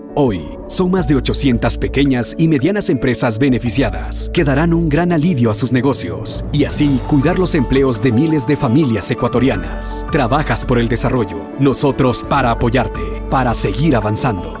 Hoy, son más de 800 pequeñas y medianas empresas beneficiadas que darán un gran alivio a sus negocios y así cuidar los empleos de miles de familias ecuatorianas. Trabajas por el desarrollo, nosotros para apoyarte, para seguir avanzando.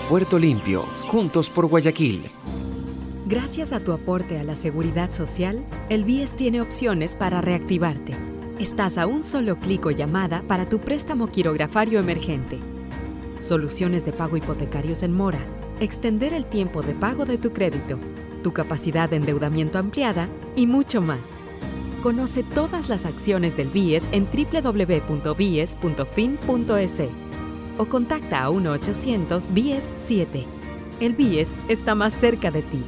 Puerto Limpio, juntos por Guayaquil. Gracias a tu aporte a la seguridad social, el BIES tiene opciones para reactivarte. Estás a un solo clic o llamada para tu préstamo quirografario emergente. Soluciones de pago hipotecarios en mora. Extender el tiempo de pago de tu crédito. Tu capacidad de endeudamiento ampliada y mucho más. Conoce todas las acciones del BIES en www.bies.fin.es o contacta a 1-800-BIES-7. El BIES está más cerca de ti,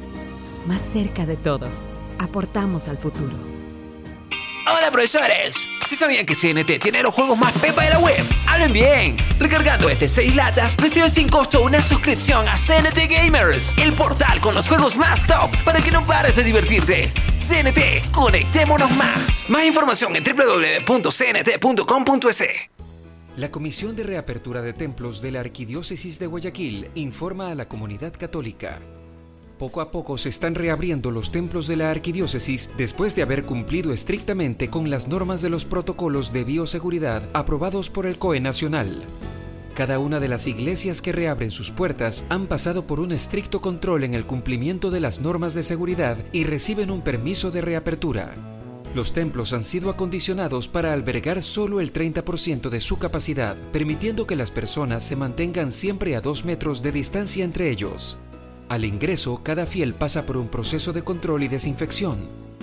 más cerca de todos. Aportamos al futuro. Hola profesores, ¿sí sabían que CNT tiene los juegos más pepa de la web? ¡Hablen bien! Recargando este 6 latas, recibes sin costo una suscripción a CNT Gamers, el portal con los juegos más top para que no pares de divertirte. CNT, conectémonos más. Más información en www.cnt.com.es. La Comisión de Reapertura de Templos de la Arquidiócesis de Guayaquil informa a la comunidad católica. Poco a poco se están reabriendo los templos de la arquidiócesis después de haber cumplido estrictamente con las normas de los protocolos de bioseguridad aprobados por el COE Nacional. Cada una de las iglesias que reabren sus puertas han pasado por un estricto control en el cumplimiento de las normas de seguridad y reciben un permiso de reapertura. Los templos han sido acondicionados para albergar solo el 30% de su capacidad, permitiendo que las personas se mantengan siempre a dos metros de distancia entre ellos. Al ingreso, cada fiel pasa por un proceso de control y desinfección.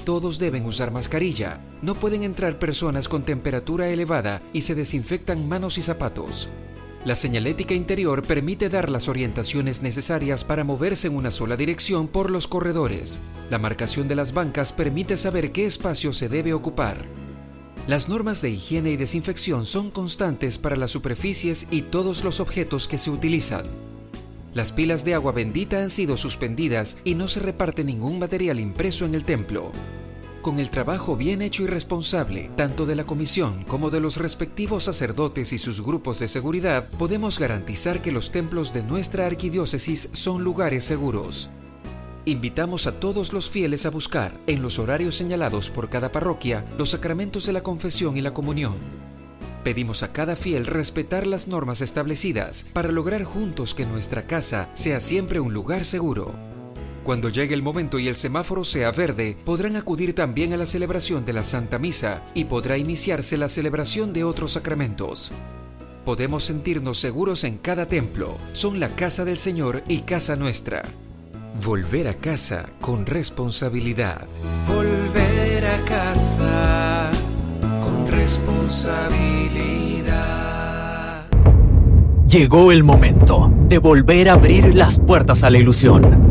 Todos deben usar mascarilla. No pueden entrar personas con temperatura elevada y se desinfectan manos y zapatos. La señalética interior permite dar las orientaciones necesarias para moverse en una sola dirección por los corredores. La marcación de las bancas permite saber qué espacio se debe ocupar. Las normas de higiene y desinfección son constantes para las superficies y todos los objetos que se utilizan. Las pilas de agua bendita han sido suspendidas y no se reparte ningún material impreso en el templo. Con el trabajo bien hecho y responsable, tanto de la comisión como de los respectivos sacerdotes y sus grupos de seguridad, podemos garantizar que los templos de nuestra arquidiócesis son lugares seguros. Invitamos a todos los fieles a buscar, en los horarios señalados por cada parroquia, los sacramentos de la confesión y la comunión. Pedimos a cada fiel respetar las normas establecidas para lograr juntos que nuestra casa sea siempre un lugar seguro. Cuando llegue el momento y el semáforo sea verde, podrán acudir también a la celebración de la Santa Misa y podrá iniciarse la celebración de otros sacramentos. Podemos sentirnos seguros en cada templo. Son la casa del Señor y casa nuestra. Volver a casa con responsabilidad. Volver a casa con responsabilidad. Llegó el momento de volver a abrir las puertas a la ilusión,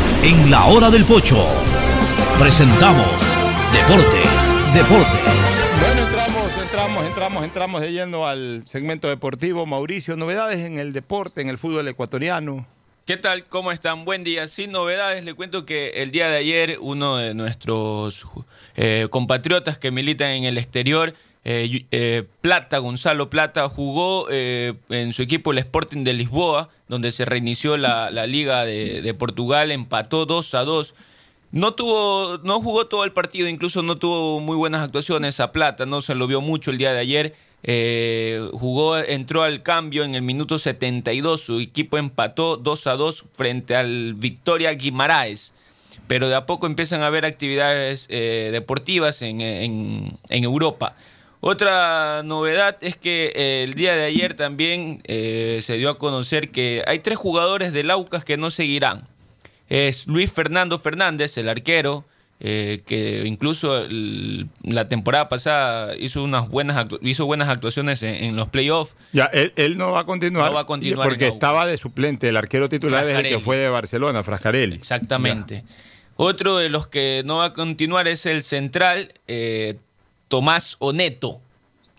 En la hora del pocho, presentamos Deportes, Deportes. Bueno, entramos, entramos, entramos, entramos de lleno al segmento deportivo. Mauricio, novedades en el deporte, en el fútbol ecuatoriano. ¿Qué tal? ¿Cómo están? Buen día. Sin novedades, le cuento que el día de ayer uno de nuestros eh, compatriotas que militan en el exterior, eh, eh, Plata, Gonzalo Plata, jugó eh, en su equipo el Sporting de Lisboa, donde se reinició la, Liga de, Portugal, empató 2 a 2. No tuvo, no jugó todo el partido, incluso no tuvo muy buenas actuaciones a Plata, no se lo vio mucho el día de ayer. Jugó, entró al cambio en el minuto 72, su equipo empató 2 a 2 frente al Victoria Guimaraes. Pero de a poco empiezan a haber actividades deportivas en Europa. Otra novedad es que eh, el día de ayer también eh, se dio a conocer que hay tres jugadores del Aucas que no seguirán es Luis Fernando Fernández, el arquero, eh, que incluso el- la temporada pasada hizo unas buenas actu- hizo buenas actuaciones en, en los playoffs. Ya, él, él no va a continuar. No va a continuar Porque estaba de suplente. El arquero titular es el que fue de Barcelona, Frascarelli. Exactamente. Otro de los que no va a continuar es el central eh, Tomás Oneto,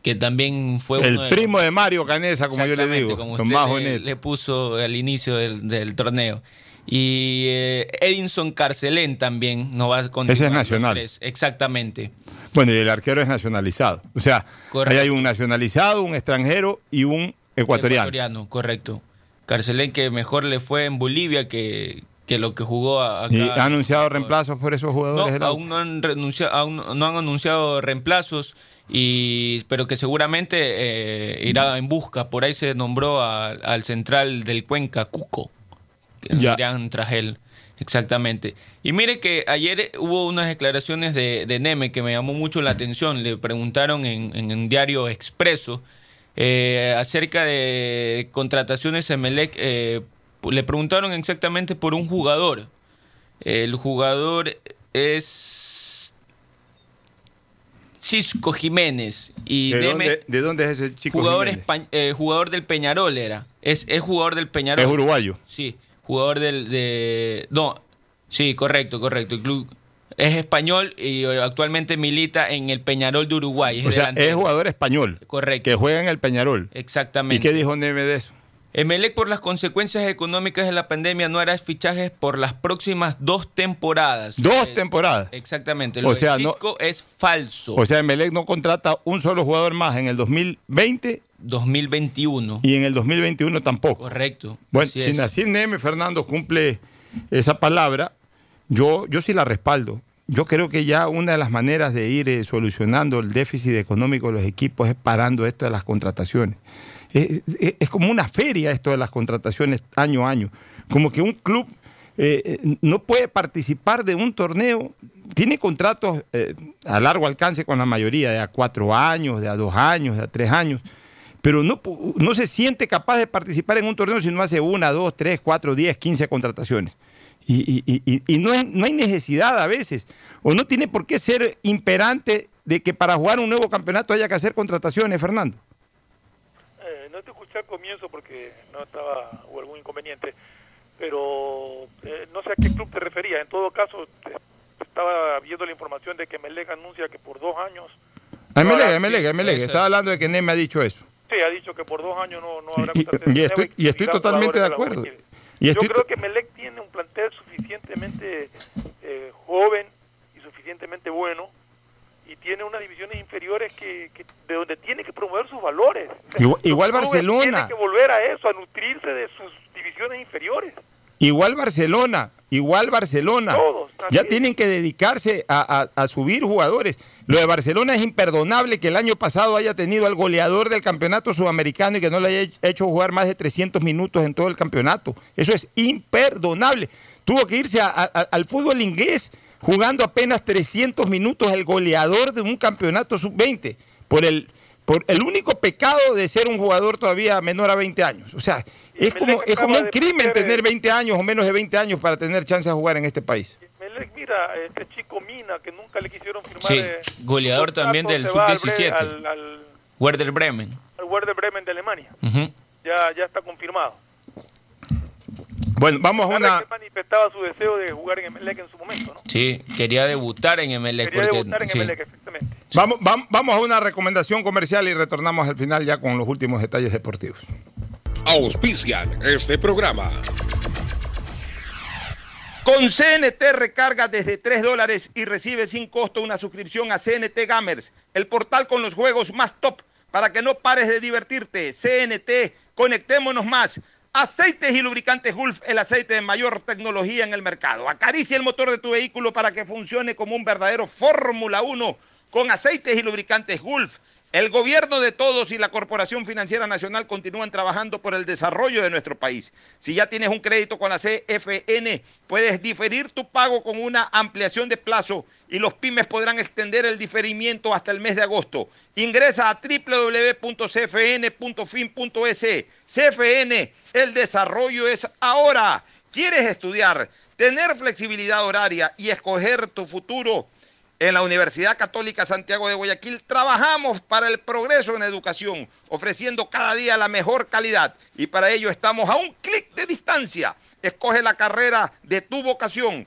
que también fue El uno de primo de Mario Canesa, como yo le digo. como Tomás usted le, Oneto. le puso al inicio del, del torneo. Y eh, Edinson Carcelén también no va a continuar. Ese es los nacional. tres. Exactamente. Bueno, y el arquero es nacionalizado. O sea, Correcto. ahí hay un nacionalizado, un extranjero y un ecuatoriano. correcto. Carcelén que mejor le fue en Bolivia que, que lo que jugó acá. ¿Y ha anunciado reemplazos por esos No, jugadores? del aún no han, renunciado, aún no han anunciado reemplazos, y, pero que seguramente eh, irá en busca. Por ahí se nombró a- al central del Cuenca, Cuco, que Ya. irían tras él. Exactamente. Y mire que ayer hubo unas declaraciones de, de Neme que me llamó mucho la atención. Le preguntaron en, en un diario expreso eh, acerca de contrataciones Emelec. Eh, le preguntaron exactamente por un jugador. El jugador es Cisco Jiménez. Y ¿De, dónde, de dónde es ese chico? jugador, Jiménez? eh, jugador del Peñarol era. Es, es jugador del Peñarol. Es uruguayo. Sí, jugador del... De, no, sí, correcto, correcto. El club es español y actualmente milita en el Peñarol de Uruguay. Es O sea, delantero. es jugador español. Correcto. Que juega en el Peñarol. Exactamente. ¿Y qué dijo Neme de eso? Emelec por las consecuencias económicas de la pandemia no hará fichajes por las próximas dos temporadas. Dos Eh, temporadas. Exactamente. O Lo de sea, no- es falso. O sea, Emelec no contrata un solo jugador más en el 2020 2021. y en el 2021 tampoco. Correcto. Bueno, si. Nacir Neme Fernando cumple esa palabra, yo, yo sí la respaldo. Yo creo que ya una de las maneras de ir eh, solucionando el déficit económico de los equipos es parando esto de las contrataciones. Es, como una feria esto de las contrataciones año a año. Como que un club eh, eh, no puede participar de un torneo, tiene contratos eh, a largo alcance con la mayoría, de a cuatro años, de a dos años, de a tres años pero no, no se siente capaz de participar en un torneo si no hace una, dos, tres, cuatro, diez, quince contrataciones. Y, no, no hay necesidad a veces, o no tiene por qué ser imperante de que para jugar un nuevo campeonato haya que hacer contrataciones, Fernando. No te escuché al comienzo porque no estaba, hubo algún inconveniente, pero eh, no sé a qué club te refería. En todo caso, te- estaba viendo la información de que Melec anuncia que por dos años, A Emelec, Ahora, a Emelec, sí, a Emelec. eso. Estaba hablando de que Neme ha dicho eso. sí, ha dicho que por dos años no, no habrá Y, y estoy, y estoy totalmente de acuerdo. Y estoy Yo creo que Melec tiene un plantel suficientemente eh, joven y suficientemente bueno tiene unas divisiones inferiores que, que- de donde tiene que promover sus valores. Igual- Barcelona. Tiene que volver a eso, a nutrirse de sus divisiones inferiores. Igual Barcelona, igual Barcelona. ya tienen que dedicarse a, a- a subir jugadores. Lo de Barcelona es imperdonable que el año pasado haya tenido al goleador del campeonato sudamericano y que no le haya hecho jugar más de 300 minutos en todo el campeonato. Eso es imperdonable. Tuvo que irse a- al fútbol inglés jugando apenas 300 minutos el goleador de un campeonato sub-20 por el, por el único pecado de ser un jugador todavía menor a 20 años. O sea, es como, es como un crimen tener 20 años o menos de 20 años para tener chance de jugar en este país. Melec, mira, este chico Mina, que nunca le quisieron firmar. Sí, eh, goleador también del se va al sub-17. Bre- Al, al, Werder Bremen. al Werder Bremen de Alemania. Ya, ya está confirmado. Bueno, vamos a una... que manifestaba su deseo de jugar en Emelec en su momento, ¿no? Sí, quería debutar en Emelec. Quería porque, debutar en sí. Emelec, exactamente. Vamos, vam- vamos a una recomendación comercial y retornamos al final ya con los últimos detalles deportivos. Auspician este programa. Con CNT recarga desde 3 dólares y recibe sin costo una suscripción a CNT Gamers, el portal con los juegos más top para que no pares de divertirte. CNT, conectémonos más. Aceites y lubricantes Gulf, el aceite de mayor tecnología en el mercado. Acaricia el motor de tu vehículo para que funcione como un verdadero Fórmula 1 con aceites y lubricantes Gulf. El gobierno de todos y la Corporación Financiera Nacional continúan trabajando por el desarrollo de nuestro país. Si ya tienes un crédito con la CFN, puedes diferir tu pago con una ampliación de plazo y los pymes podrán extender el diferimiento hasta el mes de agosto. Ingresa a www.cfn.fin.es. CFN, el desarrollo es ahora. ¿Quieres estudiar, tener flexibilidad horaria y escoger tu futuro? En la Universidad Católica Santiago de Guayaquil trabajamos para el progreso en educación, ofreciendo cada día la mejor calidad y para ello estamos a un clic de distancia. Escoge la carrera de tu vocación.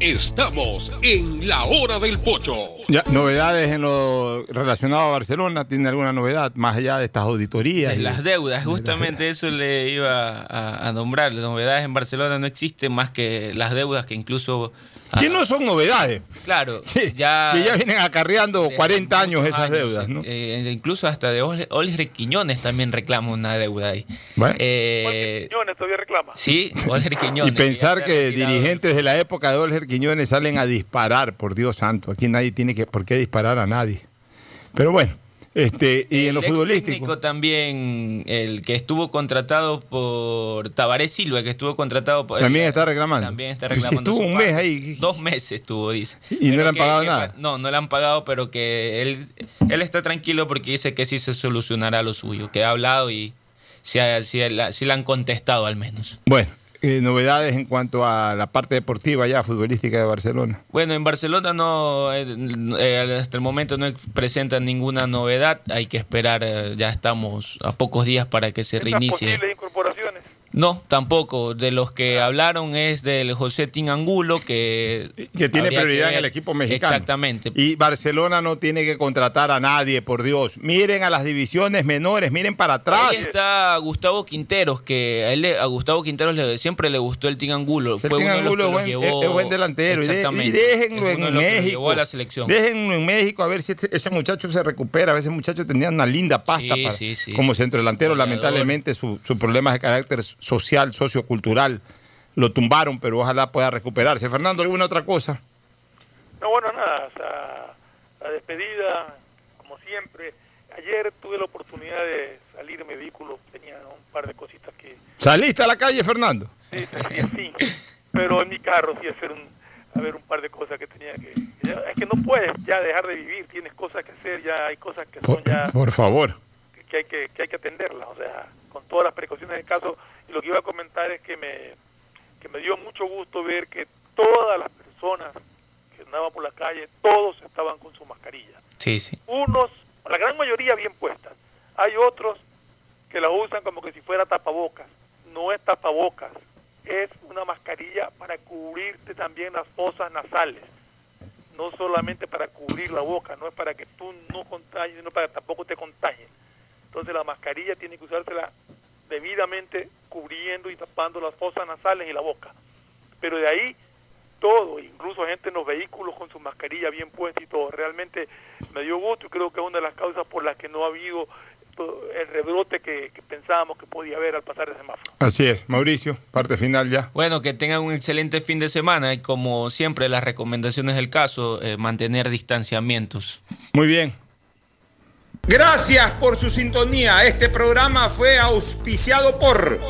Estamos en la hora del pocho. Ya, novedades en lo relacionado a Barcelona, ¿tiene alguna novedad más allá de estas auditorías? De y- las deudas, justamente eso le iba a, a nombrar. Las novedades en Barcelona no existen más que las deudas que incluso... ah, Que no son novedades. Claro, *laughs* ya... que ya vienen acarreando de 40 años esas años, deudas, ¿no? eh, incluso hasta de Ol- Oliver Quiñones también reclama una deuda ahí. Bueno. Eh, Quiñones todavía reclama. sí, Oliver *laughs* Quiñones. Y pensar que retirado. dirigentes de la época de Olger Quiñones salen a disparar, por Dios santo. Aquí nadie tiene que, por qué disparar a nadie. Pero bueno, este, y en lo ex futbolístico. técnico también, el que estuvo contratado por Tabaré Silva, que estuvo contratado por... También está reclamando. También está *laughs* Pero si reclamando. estuvo un mes ahí. Dos meses estuvo, dice. Y no le han que- pagado que- nada. No, no le han pagado, pero que él, él está tranquilo porque dice que sí se solucionará lo suyo, que ha hablado y ha- sí la- han contestado al menos. Bueno, eh, novedades en cuanto a la parte deportiva ya, futbolística de Barcelona. Bueno, en Barcelona no, eh, eh, hasta el momento no presentan ninguna novedad. Hay que esperar, eh, ya estamos a pocos días para que se reinicie. No, tampoco. De los que hablaron es del José Tinangulo, que... Que tiene prioridad en el equipo mexicano. Exactamente. Y Barcelona no tiene que contratar a nadie, por Dios. Miren a las divisiones menores, miren para atrás. Ahí está Gustavo Quinteros, que a, él a Gustavo Quinteros le- siempre le gustó el Tinangulo. El Fue uno de los que los buen, llevó... es- buen delantero. Y, de- y Exactamente. déjenlo de en México. a la selección. Déjenlo en México a ver si este- ese muchacho se recupera. A veces muchacho tenía una linda pasta Sí, para- sí, sí, como centrodelantero. Lamentablemente su- sus problemas de carácter social, sociocultural lo tumbaron, pero ojalá pueda recuperarse. Fernando, ¿alguna otra cosa? No, bueno, nada, o sea, la despedida, como siempre. Ayer tuve la oportunidad de salir en mi vehículo, tenía un par de cositas que... ¿Saliste a la calle, Fernando? Sí, sí, sí, pero en mi carro sí hacer un, a ver un par de cosas que tenía que... Es que no puedes ya dejar de vivir, tienes cosas que hacer, ya hay cosas que son ya... Por favor. que hay que, que hay que atenderlas, o sea, con todas las precauciones del caso. Y lo que iba a comentar es que me, que me dio mucho gusto ver que todas las personas que andaban por la calle, todos estaban con su mascarilla. Sí, sí. Unos, la gran mayoría bien puestas. Hay otros que la usan como que si fuera tapabocas. No es tapabocas, es una mascarilla para cubrirte también las fosas nasales. No solamente para cubrir la boca, no es para que tú no contagies, sino para que tampoco te contagies. Entonces la mascarilla tiene que usársela debidamente cubriendo y tapando las fosas nasales y la boca. Pero de ahí todo, incluso gente en los vehículos con su mascarilla bien puesta y todo. Realmente me dio gusto y creo que es una de las causas por las que no ha habido todo el rebrote que, que pensábamos que podía haber al pasar el semáforo. Así es. Mauricio, parte final ya. Bueno, que tengan un excelente fin de semana y como siempre las recomendaciones del caso, eh, mantener distanciamientos. Muy bien. Gracias por su sintonía. Este programa fue auspiciado por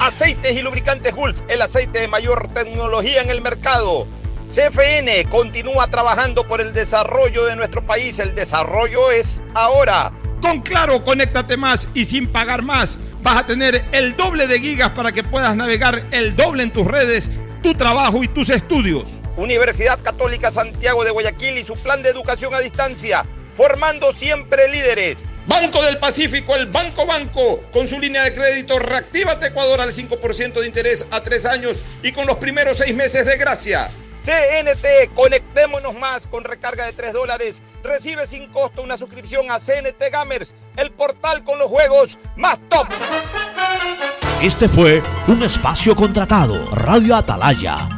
Aceites y Lubricantes Gulf, el aceite de mayor tecnología en el mercado. CFN continúa trabajando por el desarrollo de nuestro país. El desarrollo es ahora. Con Claro, conéctate más y sin pagar más. Vas a tener el doble de gigas para que puedas navegar el doble en tus redes, tu trabajo y tus estudios. Universidad Católica Santiago de Guayaquil y su plan de educación a distancia, formando siempre líderes. Banco del Pacífico, el Banco Banco, con su línea de crédito Reactívate Ecuador al 5% de interés a tres años y con los primeros seis meses de gracia. CNT, conectémonos más con recarga de 3 dólares. Recibe sin costo una suscripción a CNT Gamers, el portal con los juegos más top. Este fue un espacio contratado. Radio Atalaya